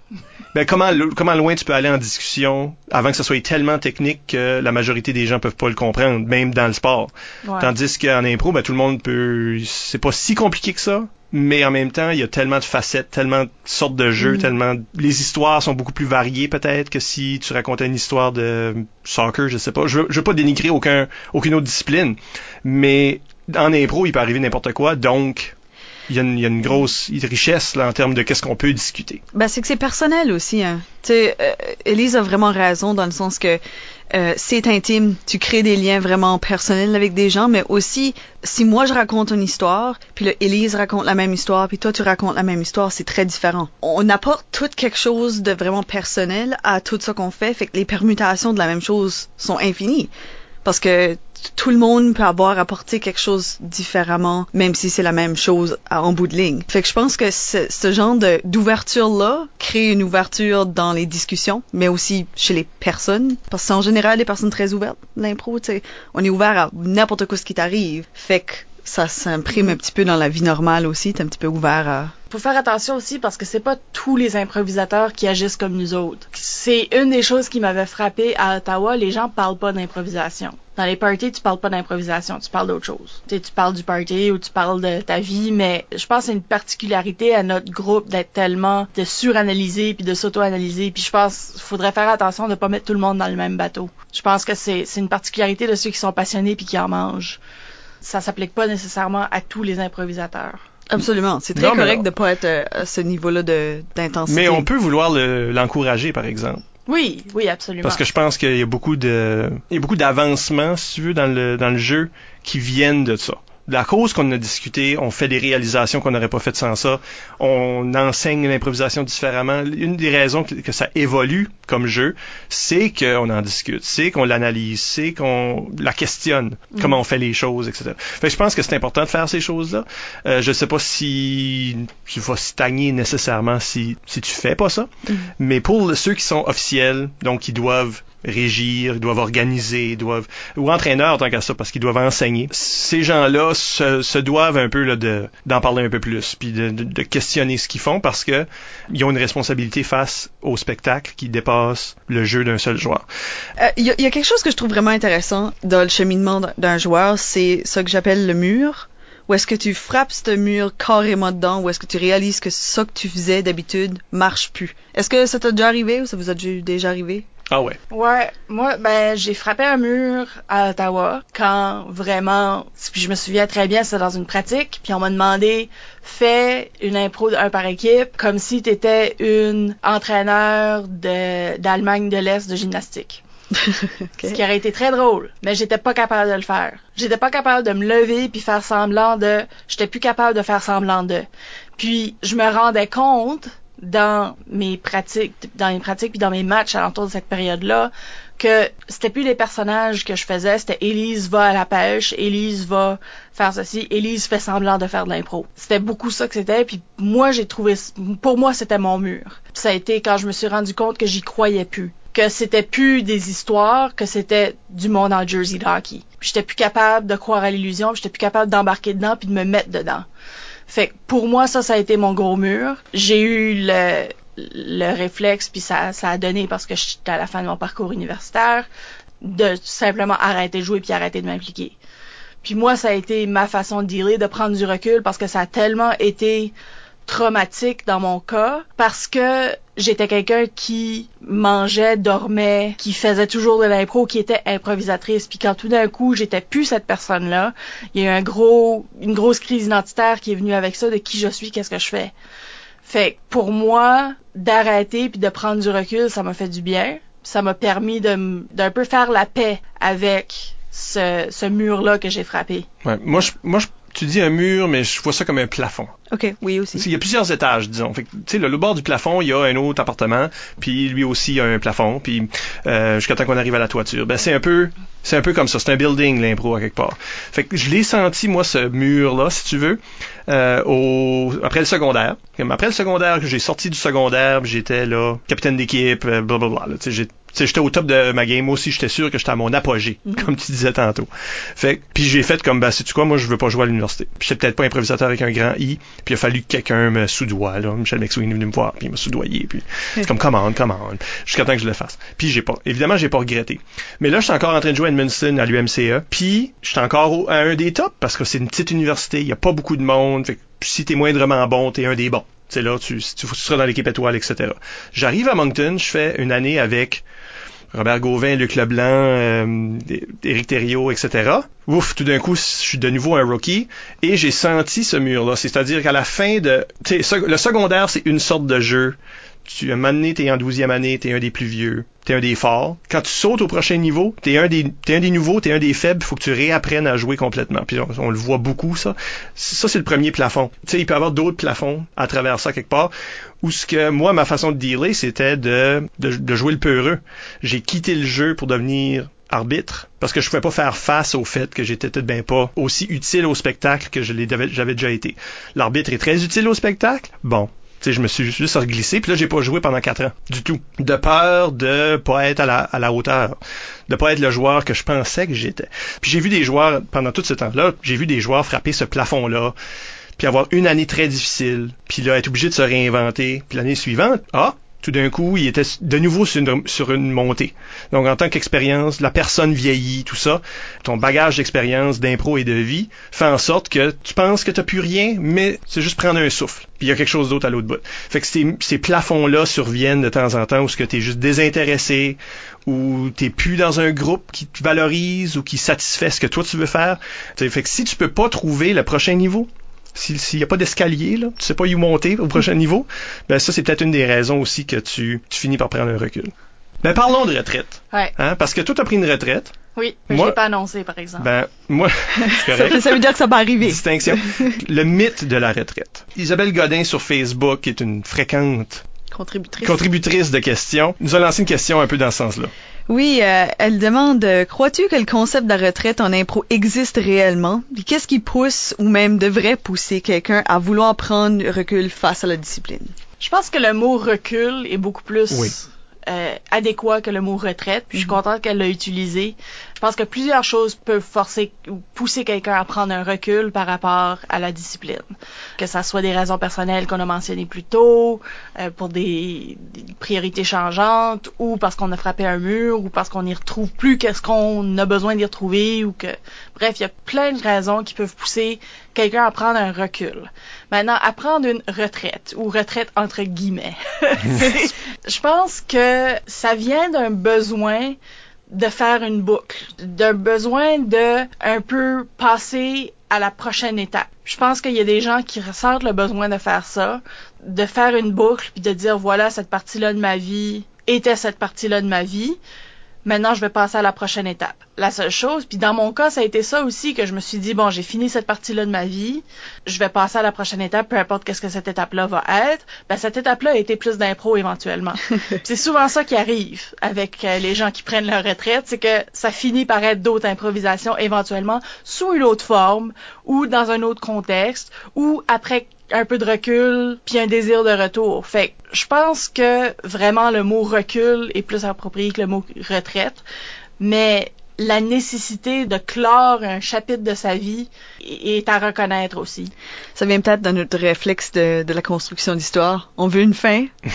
ben comment comment loin tu peux aller en discussion avant que ce soit tellement technique que la majorité des gens peuvent pas le comprendre, même dans le sport? Tandis qu'en impro, ben tout le monde peut, c'est pas si compliqué que ça, mais en même temps, il y a tellement de facettes, tellement de sortes de jeux, mm. tellement les histoires sont beaucoup plus variées peut-être que si tu racontais une histoire de soccer, je sais pas. Je veux, je veux pas dénigrer aucun aucune autre discipline, mais en impro, il peut arriver n'importe quoi, donc il y, a une, grosse richesse là en termes de qu'est-ce qu'on peut discuter. Ben c'est que c'est personnel aussi. Hein. Euh, Elise a vraiment raison dans le sens que euh, c'est intime, tu crées des liens vraiment personnels avec des gens, mais aussi si moi je raconte une histoire, puis le Elise raconte la même histoire, puis toi tu racontes la même histoire, c'est très différent. On apporte tout quelque chose de vraiment personnel à tout ce qu'on fait, fait que les permutations de la même chose sont infinies parce que tout le monde peut avoir apporté quelque chose différemment, même si c'est la même chose en bout de ligne. Fait que je pense que ce, genre d'ouverture-là crée une ouverture dans les discussions, mais aussi chez les personnes. Parce que c'est en général des personnes très ouvertes, l'impro. On est ouvert à n'importe quoi ce qui t'arrive. Fait que ça s'imprime un petit peu dans la vie normale aussi, t'es un petit peu ouvert à... Faut faire attention aussi parce que c'est pas tous les improvisateurs qui agissent comme nous autres. C'est une des choses qui m'avait frappé à Ottawa, les gens parlent pas d'improvisation. Dans les parties, tu parles pas d'improvisation, tu parles d'autre chose. Tu, tu parles du party ou tu parles de ta vie, mais je pense que c'est une particularité à notre groupe d'être tellement de suranalyser puis de s'auto-analyser, puis je pense faudrait faire attention de pas mettre tout le monde dans le même bateau. Je pense que c'est une particularité de ceux qui sont passionnés puis qui en mangent ça s'applique pas nécessairement à tous les improvisateurs. Absolument. C'est très correct de pas être euh, à ce niveau-là d'intensité. Mais on peut vouloir l'encourager, par exemple. Oui, oui, absolument. Parce que je pense qu'il y a beaucoup de, il y a beaucoup d'avancements, si tu veux, dans le, dans le jeu qui viennent de ça la cause qu'on a discuté, on fait des réalisations qu'on n'aurait pas faites sans ça, on enseigne l'improvisation différemment. Une des raisons que, ça évolue comme jeu, c'est qu'on en discute, c'est qu'on l'analyse, c'est qu'on la questionne, mm. comment on fait les choses, etc. Fait je pense que c'est important de faire ces choses-là. Euh, je sais pas si tu vas stagner nécessairement si, si tu fais pas ça, mm. mais pour ceux qui sont officiels, donc qui doivent régir, ils doivent organiser, ils doivent ou entraîneurs tant qu'à ça parce qu'ils doivent enseigner. Ces gens-là se, se, doivent un peu là, de d'en parler un peu plus, puis de, de, questionner ce qu'ils font parce que ils ont une responsabilité face au spectacle qui dépasse le jeu d'un seul joueur. Euh, il y, y, a quelque chose que je trouve vraiment intéressant dans le cheminement d'un joueur, c'est ce que j'appelle le mur. Ou est-ce que tu frappes ce mur carrément dedans, ou est-ce que tu réalises que ça que tu faisais d'habitude marche plus? Est-ce que ça t'a déjà arrivé ou ça vous a déjà arrivé? Ah ouais. Ouais, moi ben j'ai frappé un mur à Ottawa quand vraiment puis je me souviens très bien c'était dans une pratique puis on m'a demandé fais une impro un par équipe comme si tu étais une entraîneur de d'Allemagne de l'Est de gymnastique. Ce qui aurait été très drôle, mais j'étais pas capable de le faire. J'étais pas capable de me lever puis faire semblant de j'étais plus capable de faire semblant de. Puis je me rendais compte dans mes pratiques, dans mes pratiques puis dans mes matchs alentour de cette période-là, que c'était plus les personnages que je faisais, c'était Elise va à la pêche, Elise va faire ceci, Elise fait semblant de faire de l'impro. C'était beaucoup ça que c'était, puis moi j'ai trouvé, pour moi c'était mon mur. ça a été quand je me suis rendu compte que j'y croyais plus, que c'était plus des histoires, que c'était du monde en jersey hockey. J'étais plus capable de croire à l'illusion, j'étais plus capable d'embarquer dedans puis de me mettre dedans. Fait que pour moi, ça, ça a été mon gros mur. J'ai eu le, le réflexe, puis ça, ça a donné parce que j'étais à la fin de mon parcours universitaire, de simplement arrêter de jouer puis arrêter de m'impliquer. Puis moi, ça a été ma façon de dealer, de prendre du recul parce que ça a tellement été traumatique dans mon cas parce que j'étais quelqu'un qui mangeait, dormait, qui faisait toujours de l'impro, qui était improvisatrice. Puis quand tout d'un coup, j'étais plus cette personne-là, il y a eu une grosse crise identitaire qui est venue avec ça de qui je suis, qu'est-ce que je fais. Fait que pour moi, d'arrêter puis de prendre du recul, ça m'a fait du bien. Ça m'a permis d'un peu faire la paix avec ce, mur-là que j'ai frappé. Moi je, tu dis un mur, mais je vois ça comme un plafond. OK, oui aussi. Il y a plusieurs étages, disons. Fait que, tu sais, le, le bord du plafond, il y a un autre appartement, puis lui aussi il y a un plafond, puis euh, jusqu'à temps qu'on arrive à la toiture. Ben c'est un peu, c'est un peu comme ça. C'est un building l'impro à quelque part. Fait que je l'ai senti moi ce mur là, si tu veux, euh, au après le secondaire. Après le secondaire, que j'ai sorti du secondaire, j'étais là capitaine d'équipe, euh, blablabla. là. Tu tu j'étais au top de ma game aussi, j'étais sûr que j'étais à mon apogée, comme tu disais tantôt. Fait que- puis j'ai fait comme, ben, sais-tu quoi, moi, je veux pas jouer à l'université. Puis j'étais peut-être pas improvisateur avec un grand I, puis il a fallu que quelqu'un me soudoie, là. Michel McSween est venu me voir, puis il m'a soudoyé, puis c'est comme, commande, commande, jusqu'à temps que je le fasse. Puis j'ai pas, évidemment, j'ai pas regretté. Mais là, je suis encore en train de jouer à Edmundston, à l'UMCE, puis je suis encore au- à un des tops, parce que c'est une petite université, il y a pas beaucoup de monde, fait que si t'es moindrement bon, t'es un des bons. Tu sais, là, tu, tu, tu seras dans l'équipe étoile, etc. J'arrive à Moncton, je fais une année avec Robert Gauvin, Luc Leblanc, euh, Éric Thériault, etc. Ouf, tout d'un coup, je suis de nouveau un rookie et j'ai senti ce mur-là. C'est-à-dire qu'à la fin de... Le secondaire, c'est une sorte de jeu. Tu, un moment donné, t'es en douzième année, t'es un des plus vieux, t'es un des forts. Quand tu sautes au prochain niveau, t'es un des, un des nouveaux, t'es un des faibles, faut que tu réapprennes à jouer complètement. Puis on, on le voit beaucoup, ça. Ça, c'est le premier plafond. Tu sais, il peut y avoir d'autres plafonds à travers ça quelque part. Où ce que, moi, ma façon de dealer, c'était de, de, jouer le peureux. J'ai quitté le jeu pour devenir arbitre parce que je pouvais pas faire face au fait que j'étais peut-être ben pas aussi utile au spectacle que je j'avais déjà été. L'arbitre est très utile au spectacle? Bon, tu sais, je me suis juste reglissé, puis là, j'ai pas joué pendant quatre ans, du tout. De peur de pas être à la, à la hauteur, de pas être le joueur que je pensais que j'étais. Puis j'ai vu des joueurs, pendant tout ce temps-là, j'ai vu des joueurs frapper ce plafond-là, puis avoir une année très difficile, puis là, être obligé de se réinventer, puis l'année suivante, ah, tout d'un coup, il était de nouveau sur une, montée. Donc, en tant qu'expérience, la personne vieillit, tout ça, ton bagage d'expérience, d'impro et de vie fait en sorte que tu penses que t'as plus rien, mais c'est juste prendre un souffle. Puis il y a quelque chose d'autre à l'autre bout. Fait que ces, plafonds-là surviennent de temps en temps où ce que t'es juste désintéressé, ou t'es plus dans un groupe qui te valorise ou qui satisfait ce que toi tu veux faire. Fait que si tu peux pas trouver le prochain niveau, s'il n'y a pas d'escalier, là, tu sais pas où monter au prochain niveau, ben ça, c'est peut-être une des raisons aussi que tu, tu finis par prendre un recul. Ben parlons de retraite. Ouais. Hein, parce que toi, t'as pris une retraite. Oui, mais Moi- je l'ai pas annoncé, par exemple. Ben, moi, c'est correct. Ça, ça veut dire que ça va arriver. Distinction. Le mythe de la retraite. Isabelle Godin sur Facebook, qui est une fréquente Contributrice. contributrice de questions, nous a lancé une question un peu dans ce sens-là. Oui, euh, elle demande euh, crois-tu que le concept de la retraite en impro existe réellement? Puis qu'est-ce qui pousse ou même devrait pousser quelqu'un à vouloir prendre recul face à la discipline? Je pense que le mot recul est beaucoup plus Oui. Euh, adéquat que le mot retraite. Puis je suis contente qu'elle l'a utilisé. Je pense que plusieurs choses peuvent forcer ou pousser quelqu'un à prendre un recul par rapport à la discipline. Que ça soit des raisons personnelles qu'on a mentionnées plus tôt, euh, pour des, des priorités changeantes, ou parce qu'on a frappé un mur, ou parce qu'on n'y retrouve plus qu'est-ce qu'on a besoin d'y retrouver, ou que bref, il y a plein de raisons qui peuvent pousser quelqu'un à prendre un recul. Maintenant, à prendre une retraite, ou retraite entre guillemets. Je pense que ça vient d'un besoin de faire une boucle, d'un besoin de un peu passer à la prochaine étape. Je pense qu'il y a des gens qui ressentent le besoin de faire ça, de faire une boucle puis de dire voilà cette partie-là de ma vie était cette partie-là de ma vie. Maintenant, je vais passer à la prochaine étape. La seule chose, puis dans mon cas, ça a été ça aussi que je me suis dit bon, j'ai fini cette partie-là de ma vie, je vais passer à la prochaine étape, peu importe qu'est-ce que cette étape-là va être. Ben cette étape-là a été plus d'impro éventuellement. c'est souvent ça qui arrive avec euh, les gens qui prennent leur retraite, c'est que ça finit par être d'autres improvisations éventuellement sous une autre forme ou dans un autre contexte ou après un peu de recul puis un désir de retour. Fait que je pense que vraiment le mot recul est plus approprié que le mot retraite, mais la nécessité de clore un chapitre de sa vie est à reconnaître aussi. Ça vient peut-être dans notre réflexe de, de la construction d'histoire. On veut une fin.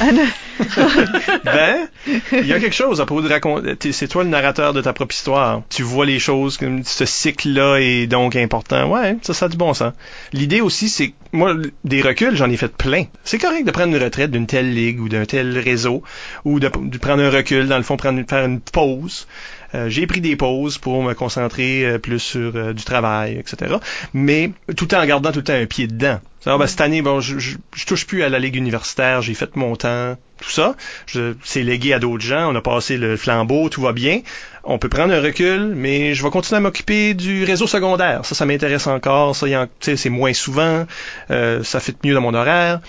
Ben, il y a quelque chose à propos de raconter. C'est toi le narrateur de ta propre histoire. Tu vois les choses comme ce cycle-là est donc important. Ouais, ça, ça a du bon sens. L'idée aussi, c'est que moi, des reculs, j'en ai fait plein. C'est correct de prendre une retraite d'une telle ligue ou d'un tel réseau ou de, de prendre un recul, dans le fond, prendre, faire une pause. Euh, j'ai pris des pauses pour me concentrer euh, plus sur euh, du travail, etc. mais tout en gardant tout le temps un pied dedans. Ça, ben, cette année, bon, je, je, je, touche plus à la ligue universitaire, j'ai fait mon temps, tout ça. C'est légué à d'autres gens, on a passé le flambeau, tout va bien. On peut prendre un recul, mais je vais continuer à m'occuper du réseau secondaire. Ça, ça m'intéresse encore. Ça, c'est moins souvent. Euh, ça fait mieux dans mon horaire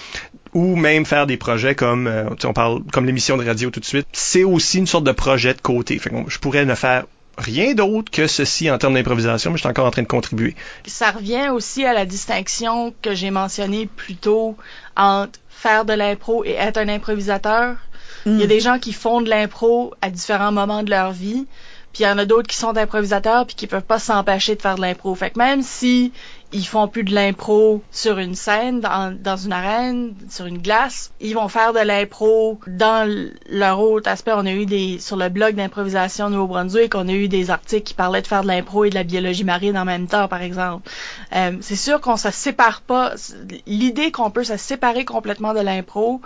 ou même faire des projets comme euh, on parle comme l'émission de radio tout de suite, c'est aussi une sorte de projet de côté. Fait que je pourrais ne faire rien d'autre que ceci en termes d'improvisation, mais je suis encore en train de contribuer. Ça revient aussi à la distinction que j'ai mentionnée plus tôt entre faire de l'impro et être un improvisateur. Il y a mm. des gens qui font de l'impro à différents moments de leur vie, puis il y en a d'autres qui sont improvisateurs puis qui peuvent pas s'empêcher de faire de l'impro. Fait que même si ils font plus de l'impro sur une scène, dans, une arène, sur une glace. Ils vont faire de l'impro dans leur autre aspect. On a eu des, sur le blog d'improvisation Nouveau-Brunswick, on a eu des articles qui parlaient de faire de l'impro et de la biologie marine en même temps, par exemple. Euh, c'est sûr qu'on se sépare pas. L'idée qu'on peut se séparer complètement de l'impro,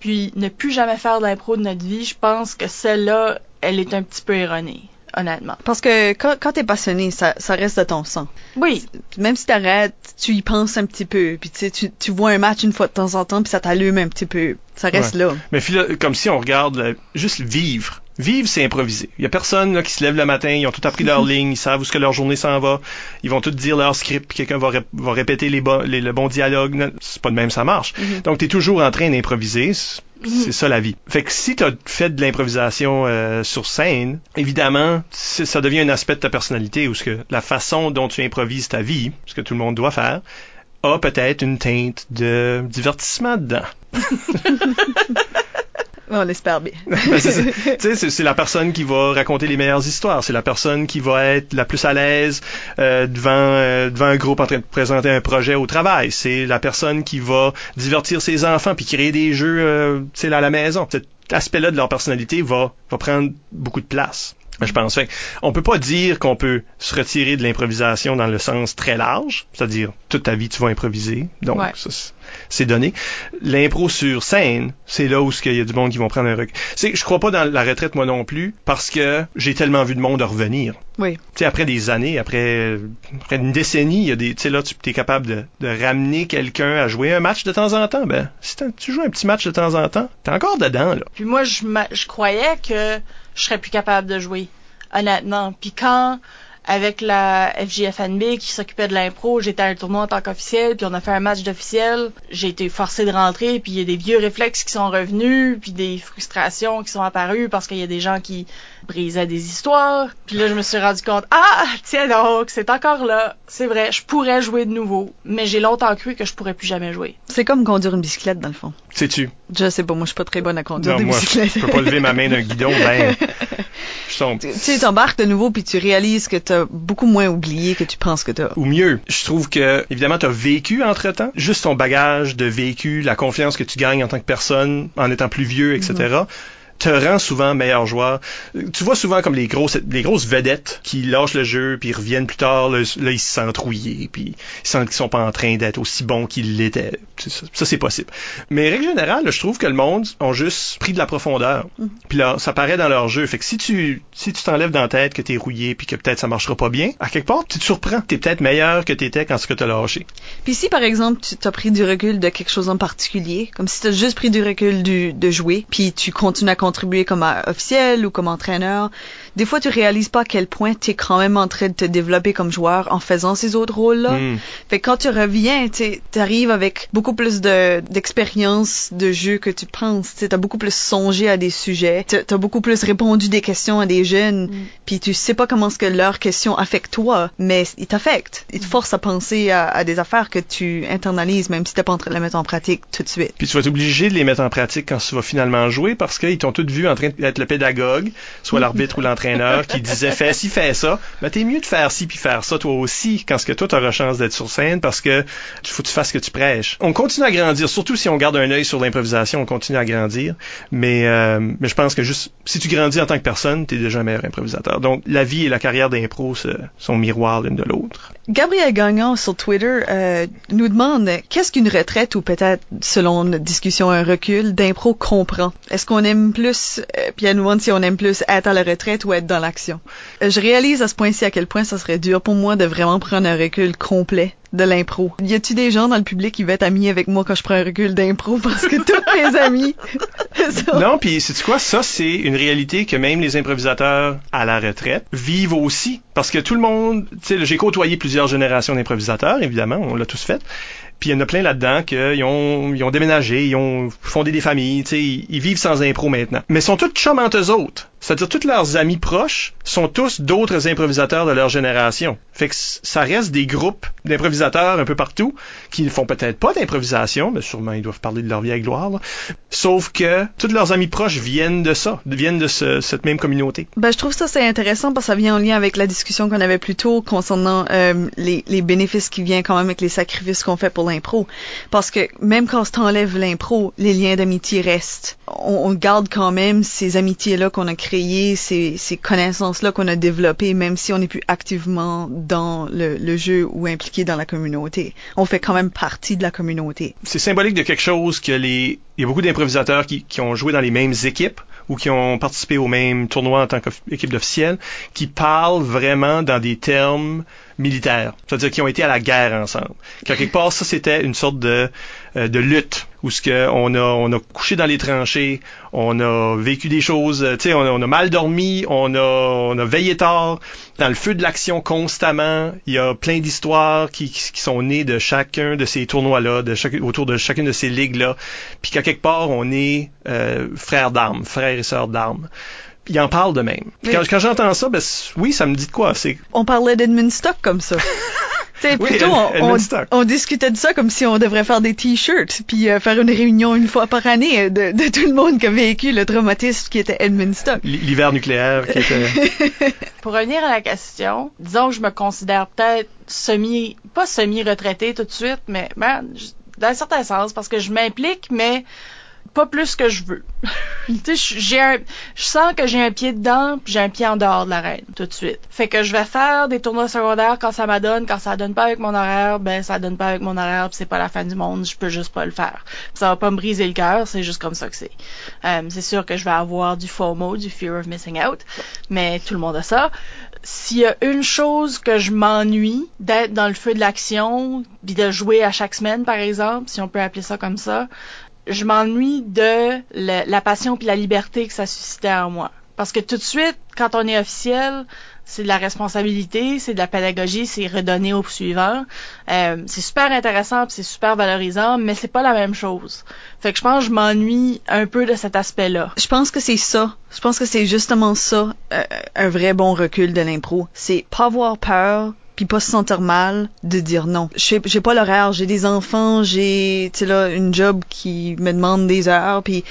puis ne plus jamais faire de l'impro de notre vie, je pense que celle-là, elle est un petit peu erronée honnêtement. Parce que quand, quand t'es passionné, ça, ça reste de ton sang. Oui. Même si t'arrêtes, tu y penses un petit peu, puis tu, tu vois un match une fois de temps en temps, puis ça t'allume un petit peu. Ça reste là. Mais comme si on regarde juste vivre. Vivre, c'est improviser. Il y a personne là, qui se lève le matin, ils ont tout appris leur ligne, ils savent où ce que leur journée s'en va, ils vont tout dire leur script, puis quelqu'un va, va répéter les, bon, les, le bon dialogue. C'est pas de même, ça marche. Mm-hmm. Donc, tu es toujours en train d'improviser. Mm-hmm. C'est ça la vie. Fait que si tu as fait de l'improvisation euh, sur scène, évidemment, ça devient un aspect de ta personnalité, ou ce que la façon dont tu improvises ta vie, ce que tout le monde doit faire, a peut-être une teinte de divertissement dedans. On l'espère bien. Ben, c'est la personne qui va raconter les meilleures histoires. C'est la personne qui va être la plus à l'aise euh, devant, euh, devant un groupe en train de présenter un projet au travail. C'est la personne qui va divertir ses enfants puis créer des jeux euh, à la maison. Cet aspect-là de leur personnalité va, va prendre beaucoup de place. Je pense. Fait, on peut pas dire qu'on peut se retirer de l'improvisation dans le sens très large, c'est-à-dire toute ta vie tu vas improviser. Donc c'est donné. L'impro sur scène, c'est là où il y a du monde qui vont prendre un recul. C'est je crois pas dans la retraite moi non plus parce que j'ai tellement vu de monde revenir. Oui. Tu sais après des années, après, après une décennie, il y a des tu sais là tu es capable de, de ramener quelqu'un à jouer un match de temps en temps. Ben si tu joues un petit match de temps en temps, t'es encore dedans là. Puis moi je je croyais que je serais plus capable de jouer, honnêtement. Puis quand, avec la FJFNB qui s'occupait de l'impro, j'étais à un tournoi en tant qu'officiel, puis on a fait un match d'officiel, j'ai été forcé de rentrer, puis il y a des vieux réflexes qui sont revenus, puis des frustrations qui sont apparues parce qu'il y a des gens qui brisaient des histoires. Puis là, je me suis rendu compte, ah, tiens donc, c'est encore là. C'est vrai, je pourrais jouer de nouveau, mais j'ai longtemps cru que je pourrais plus jamais jouer. C'est comme conduire une bicyclette, dans le fond. Sais-tu? Je sais pas, moi, je suis pas très bonne à conduire non, des moi, bicyclettes. Je peux pas lever ma main d'un guidon, ben, je tombe. Tu sais, t'embarques de nouveau, puis tu réalises que t'as beaucoup moins oublié que tu penses que t'as. Ou mieux, je trouve que, évidemment, t'as vécu entre-temps. Juste ton bagage de vécu, la confiance que tu gagnes en tant que personne, en étant plus vieux, etc te rend souvent meilleur joueur. Tu vois souvent comme les grosses, les grosses vedettes qui lâchent le jeu puis reviennent plus tard, là, ils se sentent rouillés puis ils sentent qu'ils sont pas en train d'être aussi bons qu'ils l'étaient. Ça, c'est possible. Mais règle générale, je trouve que le monde ont juste pris de la profondeur. Mm. Puis là, ça paraît dans leur jeu. Fait que si tu si tu t'enlèves dans la tête que t'es rouillé puis que peut-être ça marchera pas bien, à quelque part tu te surprends. T'es peut-être meilleur que t'étais quand ce que t'as lâché. Puis si par exemple tu t'as pris du recul de quelque chose en particulier, comme si t'as juste pris du recul du, de jouer, puis tu continues à contribuer comme officiel ou comme entraîneur, des fois tu réalises pas à quel point tu es quand même en train de te développer comme joueur en faisant ces autres rôles-là. Mm. Fait que quand tu reviens, tu arrives avec beaucoup plus de d'expérience de jeu que tu penses. Tu as beaucoup plus songé à des sujets, tu as beaucoup plus répondu des questions à des jeunes, mm. puis tu sais pas comment ce que leurs questions affectent toi, mais ils t'affectent. Ils te mm. forcent à penser à, des affaires que tu internalises même si t'es pas en train de les mettre en pratique tout de suite. Puis tu vas être obligé de les mettre en pratique quand tu vas finalement jouer parce qu'ils t'ont tous vu en train d'être le pédagogue, soit l'arbitre ou l'entraîneur qui disait fais ci, fais ça, mais t'es mieux de faire ci puis faire ça toi aussi quand ce que toi t'auras chance d'être sur scène parce que il faut que tu fasses ce que tu prêches. On continue à grandir, surtout si on garde un œil sur l'improvisation, on continue à grandir. Mais euh, je pense que juste si tu grandis en tant que personne, t'es déjà un meilleur improvisateur. Donc la vie et la carrière d'impro sont miroirs l'une de l'autre. Gabriel Gagnon sur Twitter euh, nous demande qu'est-ce qu'une retraite ou peut-être, selon notre discussion, un recul d'impro comprend? Est-ce qu'on aime plus, euh, puis elle nous demande si on aime plus être à la retraite ou être dans l'action. Je réalise à ce point-ci à quel point ça serait dur pour moi de vraiment prendre un recul complet de l'impro. Y a-tu des gens dans le public qui veulent être amis avec moi quand je prends un recul d'impro parce que tous mes amis Non, puis c'est quoi? Ça c'est une réalité que même les improvisateurs à la retraite vivent aussi parce que tout le monde, tu sais, j'ai côtoyé plusieurs générations d'improvisateurs évidemment, on l'a tous fait. Puis il y en a plein là-dedans qui ont, ont déménagé, ils ont fondé des familles, tu sais, ils, vivent sans impro maintenant. Mais ils sont tous chums entre eux autres. C'est-à-dire tous leurs amis proches sont tous d'autres improvisateurs de leur génération. Fait que ça reste des groupes d'improvisateurs un peu partout qui ne font peut-être pas d'improvisation, mais sûrement ils doivent parler de leur vieille gloire. Là. Sauf que tous leurs amis proches viennent de ça, viennent de ce, cette même communauté. Ben je trouve ça c'est intéressant parce que ça vient en lien avec la discussion qu'on avait plus tôt concernant euh, les, bénéfices qui viennent quand même avec les sacrifices qu'on fait pour l'impro. Parce que même quand on enlève l'impro, les liens d'amitié restent. On, garde quand même ces amitiés là qu'on a créées ces, ces connaissances-là qu'on a développées, même si on n'est plus activement dans le, jeu ou impliqué dans la communauté. On fait quand même partie de la communauté. C'est symbolique de quelque chose que les... Il y a beaucoup d'improvisateurs qui, ont joué dans les mêmes équipes ou qui ont participé au même tournoi en tant qu'équipe d'officiels, qui parlent vraiment dans des termes militaires, c'est-à-dire qui ont été à la guerre ensemble. quelque part, ça c'était une sorte de, de lutte où ce que on a on a couché dans les tranchées, on a vécu des choses, euh, tu sais, on, a mal dormi, on a on a veillé tard dans le feu de l'action constamment. Il y a plein d'histoires qui, qui, sont nées de chacun de ces tournois là, de chaque, autour de chacune de ces ligues là. Puis qu'à quelque part on est euh, frères d'armes, frères et sœurs d'armes il en parle de même. Quand, quand j'entends ça, ben oui, ça me dit de quoi. C'est. On parlait d'Edmund Stock comme ça. oui, plutôt, on, on, discutait de ça comme si on devrait faire des t-shirts, puis euh, faire une réunion une fois par année euh, de, de, tout le monde qui a vécu le traumatisme qui était Edmund Stock. L'hiver nucléaire qui était... Pour revenir à la question, disons que je me considère peut-être semi, pas semi-retraité tout de suite, mais ben, dans un certain sens, parce que je m'implique, mais pas plus que je veux. j'ai un, je sens que j'ai un pied dedans, puis j'ai un pied en dehors de l'arène tout de suite. Fait que je vais faire des tournois secondaires quand ça m'adonne, quand ça donne pas avec mon horaire, ben ça donne pas avec mon horaire, puis c'est pas la fin du monde, je peux juste pas le faire. ça va pas me briser le cœur, c'est juste comme ça que c'est. Euh, c'est sûr que je vais avoir du FOMO, du fear of missing out, mais tout le monde a ça. S'il y a une chose que je m'ennuie d'être dans le feu de l'action, puis de jouer à chaque semaine par exemple, si on peut appeler ça comme ça, je m'ennuie de la, passion puis la liberté que ça suscitait en moi. Parce que tout de suite, quand on est officiel, c'est de la responsabilité, c'est de la pédagogie, c'est redonner au suivant. Euh, c'est super intéressant, c'est super valorisant, mais c'est pas la même chose. Fait que je pense que je m'ennuie un peu de cet aspect-là. Je pense que c'est ça. Je pense que c'est justement ça, euh, un vrai bon recul de l'impro. C'est pas avoir peur puis pas se sentir mal de dire non. J'ai pas l'horaire, j'ai des enfants, j'ai tu là une job qui me demande des heures puis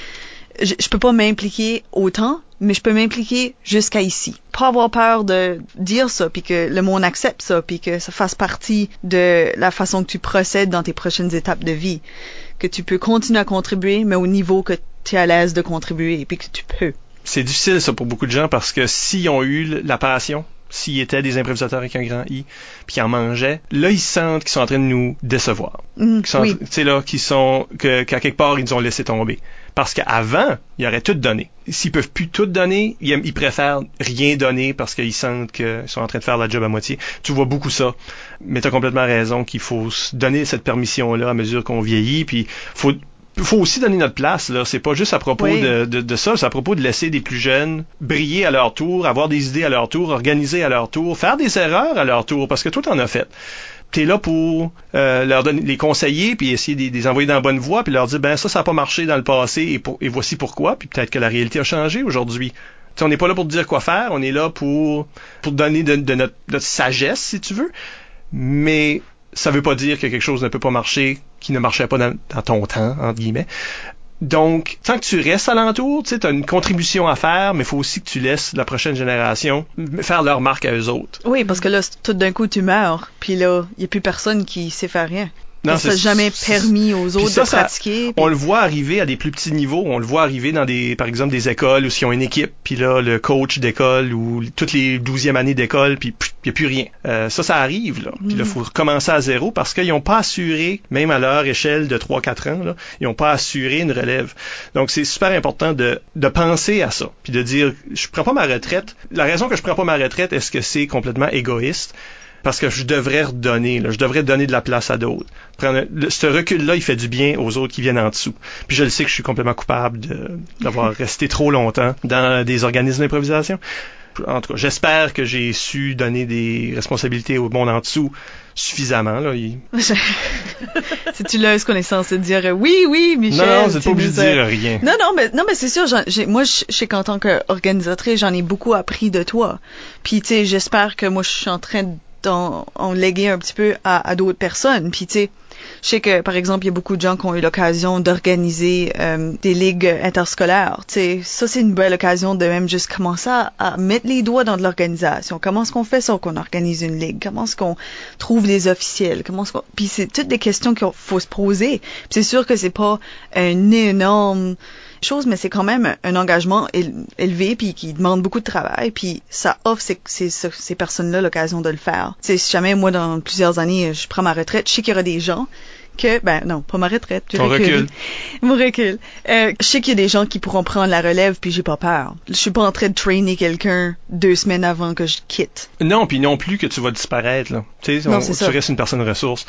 je, peux pas m'impliquer autant, mais je peux m'impliquer jusqu'à ici. Pas avoir peur de dire ça puis que le monde accepte ça puis que ça fasse partie de la façon que tu procèdes dans tes prochaines étapes de vie, que tu peux continuer à contribuer mais au niveau que tu es à l'aise de contribuer puis que tu peux. C'est difficile ça pour beaucoup de gens parce que s'ils ont eu la passion s'ils étaient des improvisateurs avec un grand I, puis qu'ils en mangeaient, là, ils sentent qu'ils sont en train de nous décevoir. Mm, Tu sais, là, qu'ils sont, que, qu'à quelque part, ils nous ont laissé tomber. Parce qu'avant, ils auraient tout donné. S'ils peuvent plus tout donner, ils, préfèrent rien donner parce qu'ils sentent qu'ils sont en train de faire la job à moitié. Tu vois beaucoup ça. Mais tu as complètement raison qu'il faut se donner cette permission-là à mesure qu'on vieillit, puis faut faut aussi donner notre place. Là, c'est pas juste à propos de, de, de, ça, c'est à propos de laisser des plus jeunes briller à leur tour, avoir des idées à leur tour, organiser à leur tour, faire des erreurs à leur tour, parce que toi t'en as fait. T'es là pour euh, leur donner, les conseiller, puis essayer de les envoyer dans la bonne voie, puis leur dire ben ça, ça n'a pas marché dans le passé, et, pour, et voici pourquoi, puis peut-être que la réalité a changé aujourd'hui. on n'est pas là pour te dire quoi faire, on est là pour pour donner de, de notre, notre sagesse, si tu veux. Mais ça veut pas dire que quelque chose ne peut pas marcher qui ne marchait pas dans, ton temps, entre guillemets. Donc, tant que tu restes alentour, tu as une contribution à faire, mais il faut aussi que tu laisses la prochaine génération faire leur marque à eux autres. Oui, parce que là, tout d'un coup, tu meurs, puis là, il n'y a plus personne qui sait faire rien. Non, ça n'a c'est- jamais permis aux autres ça, de ça- pratiquer. On le voit arriver à des plus petits niveaux. On le voit arriver dans des, par exemple, des écoles où s'ils ont une équipe, puis là, le coach d'école ou toutes les douzièmes années d'école, puis il n'y a plus rien. Euh, ça, ça arrive, là. Puis là, il faut recommencer à zéro parce qu'ils n'ont pas assuré, même à leur échelle de 3-4 ans, là, ils n'ont pas assuré une relève. Donc, c'est super important de, de penser à ça, puis de dire, je prends pas ma retraite. La raison que je prends pas ma retraite, est-ce que c'est complètement égoïste? Parce que je devrais redonner, là, je devrais donner de la place à d'autres. Prendre le- ce recul-là, il fait du bien aux autres qui viennent en dessous. Puis je le sais que je suis complètement coupable de- d'avoir resté trop longtemps dans des organismes d'improvisation. En tout cas, j'espère que j'ai su donner des responsabilités au monde en dessous suffisamment. Là. Il- C'est-tu là ce qu'on est censé dire oui, oui, Michel? non, non, c'est pas obligé de dire rien. Non, non, mais, non, mais c'est sûr, moi, je sais qu'en tant qu'organisatrice, j'en ai beaucoup appris de toi. Puis, tu sais, j'espère que moi, je suis en train en léguer un petit peu à, d'autres personnes. Puis, tu sais, je sais que, par exemple, il y a beaucoup de gens qui ont eu l'occasion d'organiser euh, des ligues interscolaires. Sais, ça, c'est une belle occasion de même juste commencer à, mettre les doigts dans de l'organisation. Comment est-ce qu'on fait ça, qu'on organise une ligue? Comment est-ce qu'on trouve des officiels? Comment est-ce. Puis c'est toutes des questions qu'il faut se poser. C'est sûr que c'est pas un énorme chose, mais c'est quand même un engagement éle- élevé puis qui demande beaucoup de travail puis ça offre ces, ces, ces personnes-là l'occasion de le faire. Si jamais moi dans plusieurs années je prends ma retraite, je sais qu'il y aura des gens que ben non, pas ma retraite, recule. recul. Mon recul. Euh, je sais qu'il y a des gens qui pourront prendre la relève puis j'ai pas peur. Je suis pas en train de trainer quelqu'un deux semaines avant que je quitte. Non, puis non plus que tu vas disparaître. Là. Tu sais, Non, on- tu ça. restes une personne ressource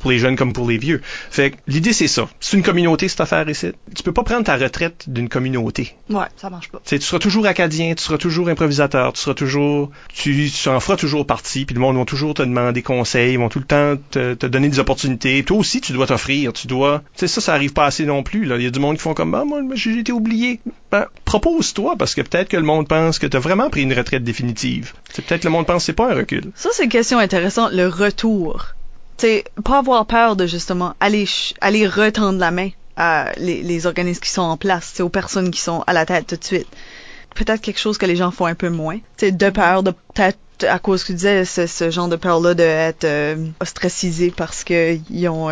pour les jeunes comme pour les vieux. Fait que l'idée, c'est ça. C'est une communauté, cette affaire ici. Tu peux pas prendre ta retraite d'une communauté. Ouais, ça marche pas. Tu tu seras toujours acadien, tu seras toujours improvisateur, tu seras toujours, tu, tu en feras toujours partie, puis le monde va toujours te demander conseils, ils vont tout le temps te, te donner des opportunités. Toi aussi, tu dois t'offrir, tu dois, tu sais, ça, ça arrive pas assez non plus, là. Il y a du monde qui font comme, ah, moi, j'ai été oublié. Ben, propose-toi, parce que peut-être que le monde pense que t'as vraiment pris une retraite définitive. C'est peut-être que le monde pense que c'est pas un recul. Ça, c'est une question intéressante, le retour. Sais, pas avoir peur de justement aller, aller retendre la main à les, les organismes qui sont en place, aux personnes qui sont à la tête tout de suite. Peut-être quelque chose que les gens font un peu moins. Sais, de peur, de peut-être à cause que tu disais, ce, ce genre de peur-là d'être euh, ostracisé parce qu'ils ont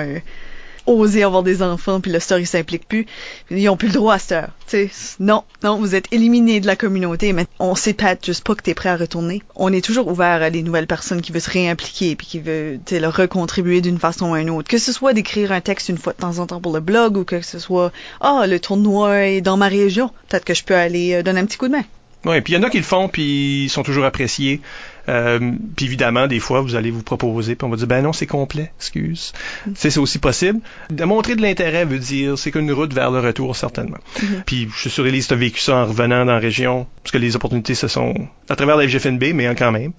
osé avoir des enfants puis le story s'implique plus. Ils ont plus le droit à cette heure. Non, non, vous êtes éliminés de la communauté, mais on sait peut-être juste pas que t'es prêt à retourner. On est toujours ouvert à des nouvelles personnes qui veulent se réimpliquer puis qui veulent, leur recontribuer d'une façon ou une autre. Que ce soit d'écrire un texte une fois de temps en temps pour le blog ou que ce soit, ah, le tournoi est dans ma région. Peut-être que je peux aller euh, donner un petit coup de main. Ouais, puis il y en a qui le font, puis ils sont toujours appréciés. Euh, puis évidemment, des fois, vous allez vous proposer, puis on va dire, ben non, c'est complet, excuse. Sais, c'est aussi possible. De montrer de l'intérêt veut dire, c'est qu'une route vers le retour, certainement. Puis je suis sûr, Elise, tu as vécu ça en revenant dans la région, parce que les opportunités, ce sont à travers la FGFNB, mais quand même.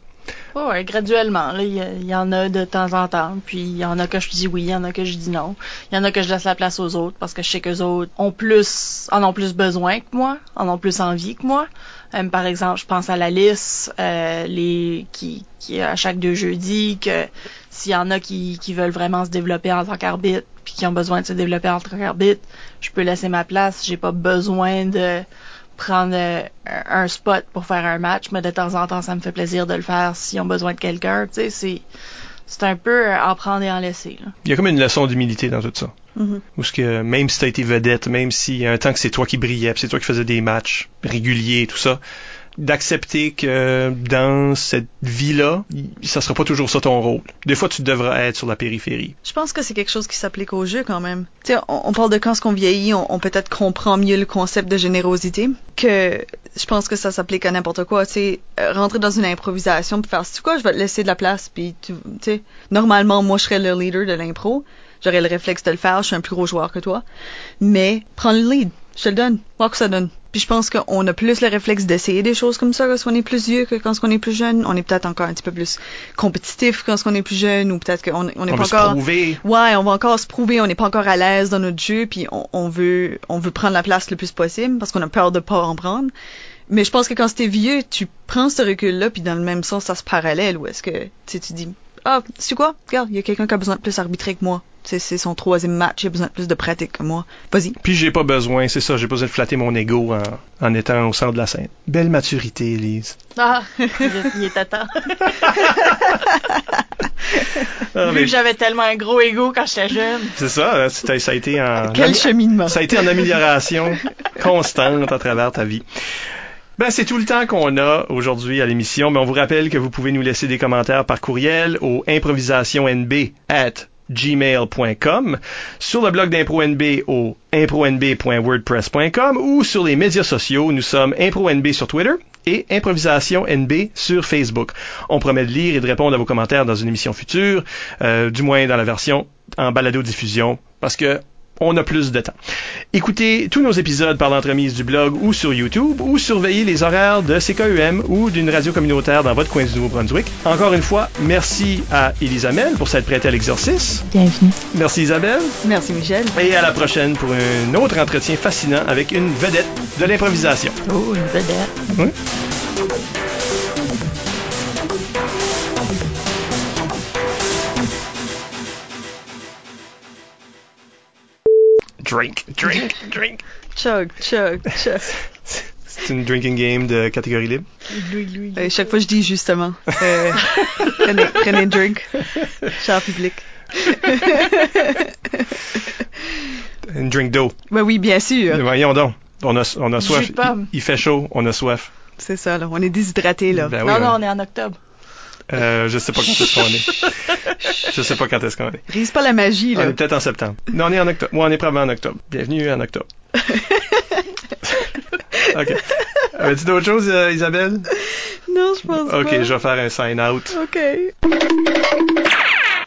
Ouais, graduellement. là, Il y, a- il y en a de temps en temps. Puis il y en a que je dis oui, il y en a que je dis non. Il y en a que je laisse la place aux autres parce que je sais qu'eux autres ont plus, en ont plus besoin que moi, en ont plus envie que moi. Euh, par exemple, je pense à la liste, euh, les qui, qui à chaque deux jeudis, que s'il y en a qui, qui veulent vraiment se développer en tant qu'arbitre, puis qui ont besoin de se développer en tant qu'arbitre, je peux laisser ma place. J'ai pas besoin de prendre euh, un spot pour faire un match, mais de temps en temps, ça me fait plaisir de le faire s'ils ont besoin de quelqu'un. Tu sais, c'est c'est un peu en prendre et en laisser. Là. Il y a comme une leçon d'humilité dans tout ça. Mhm. Où ce que même si t'as été vedette, même s'il y a un temps que c'est toi qui brillais, puis c'est toi qui faisais des matchs réguliers, tout ça, d'accepter que dans cette vie-là, ça sera pas toujours ça ton rôle. Des fois, tu devras être sur la périphérie. Je pense que c'est quelque chose qui s'applique au jeu quand même. Tu sais, on, on parle de quand ce qu'on vieillit, on, on peut-être comprend mieux le concept de générosité. Que je pense que ça s'applique à n'importe quoi. Tu sais, euh, rentrer dans une improvisation puis faire, c'est quoi, je vais te laisser de la place. Puis tu tu sais, normalement moi je serais le leader de l'impro, j'aurais le réflexe de le faire. Je suis un plus gros joueur que toi, mais prends le lead, je te le donne, voir que ça donne. Puis je pense qu'on a plus le réflexe d'essayer des choses comme ça quand on est plus vieux que quand on est plus jeune. On est peut-être encore un petit peu plus compétitif quand on est plus jeune ou peut-être qu'on on n'est On pas encore prouver. Ouais, on va encore se prouver, on n'est pas encore à l'aise dans notre jeu, puis on, on veut on veut prendre la place le plus possible parce qu'on a peur de pas en prendre. Mais je pense que quand t'es vieux, tu prends ce recul-là, puis dans le même sens, ça se parallèle, où est-ce que tu dis ah, c'est quoi? Regarde, il y a quelqu'un qui a besoin de plus arbitrer que moi. C'est son troisième match, il a besoin de plus de pratique que moi. Vas-y. Puis j'ai pas besoin, c'est ça, j'ai pas besoin de flatter mon ego en, en étant au centre de la scène. Belle maturité, Elise. Ah, il il est à temps. Ah, Vu mais que j'avais tellement un gros ego quand j'étais jeune. c'est ça, hein, ça a été en Quel cheminement. ça a été en amélioration constante à travers ta vie. Ben, c'est tout le temps qu'on a aujourd'hui à l'émission, mais on vous rappelle que vous pouvez nous laisser des commentaires par courriel au improvisationnb at gmail.com, sur le blog d'ImproNB au impronb.wordpress.com ou sur les médias sociaux. Nous sommes ImproNB sur Twitter et Improvisation NB sur Facebook. On promet de lire et de répondre à vos commentaires dans une émission future, euh, du moins dans la version en balado-diffusion, parce que on a plus de temps. Écoutez tous nos épisodes par l'entremise du blog ou sur YouTube ou surveillez les horaires de CKUM ou d'une radio communautaire dans votre coin du Nouveau-Brunswick. Encore une fois, merci à Elisabelle pour s'être prêtée à l'exercice. Bienvenue. Merci Isabelle. Merci Michel. Et à la prochaine pour un autre entretien fascinant avec une vedette de l'improvisation. Oh, une vedette. Oui. Drink, drink, drink. Chug, chug, chug. C'est une drinking game de catégorie libre. Louis, Louis. Euh, chaque fois, je dis justement. euh, prenez, prenez un drink. Cher public. Une drink d'eau. Ben oui, bien sûr. Voyons donc. On a, on a soif. Il, il fait chaud, on a soif. C'est ça, là. On est déshydraté, là. Ben oui, non, on- non, on est en octobre. Euh, je sais pas quand est-ce qu'on est. Je sais pas quand est-ce qu'on est. Rise pas la magie, On là. est peut-être en septembre. Non, on est en octobre. Moi, on est probablement en octobre. Bienvenue en octobre. OK. Avais-tu d'autres choses, euh, Isabelle? Non, je pense pas. OK, je vais faire un sign-out. OK.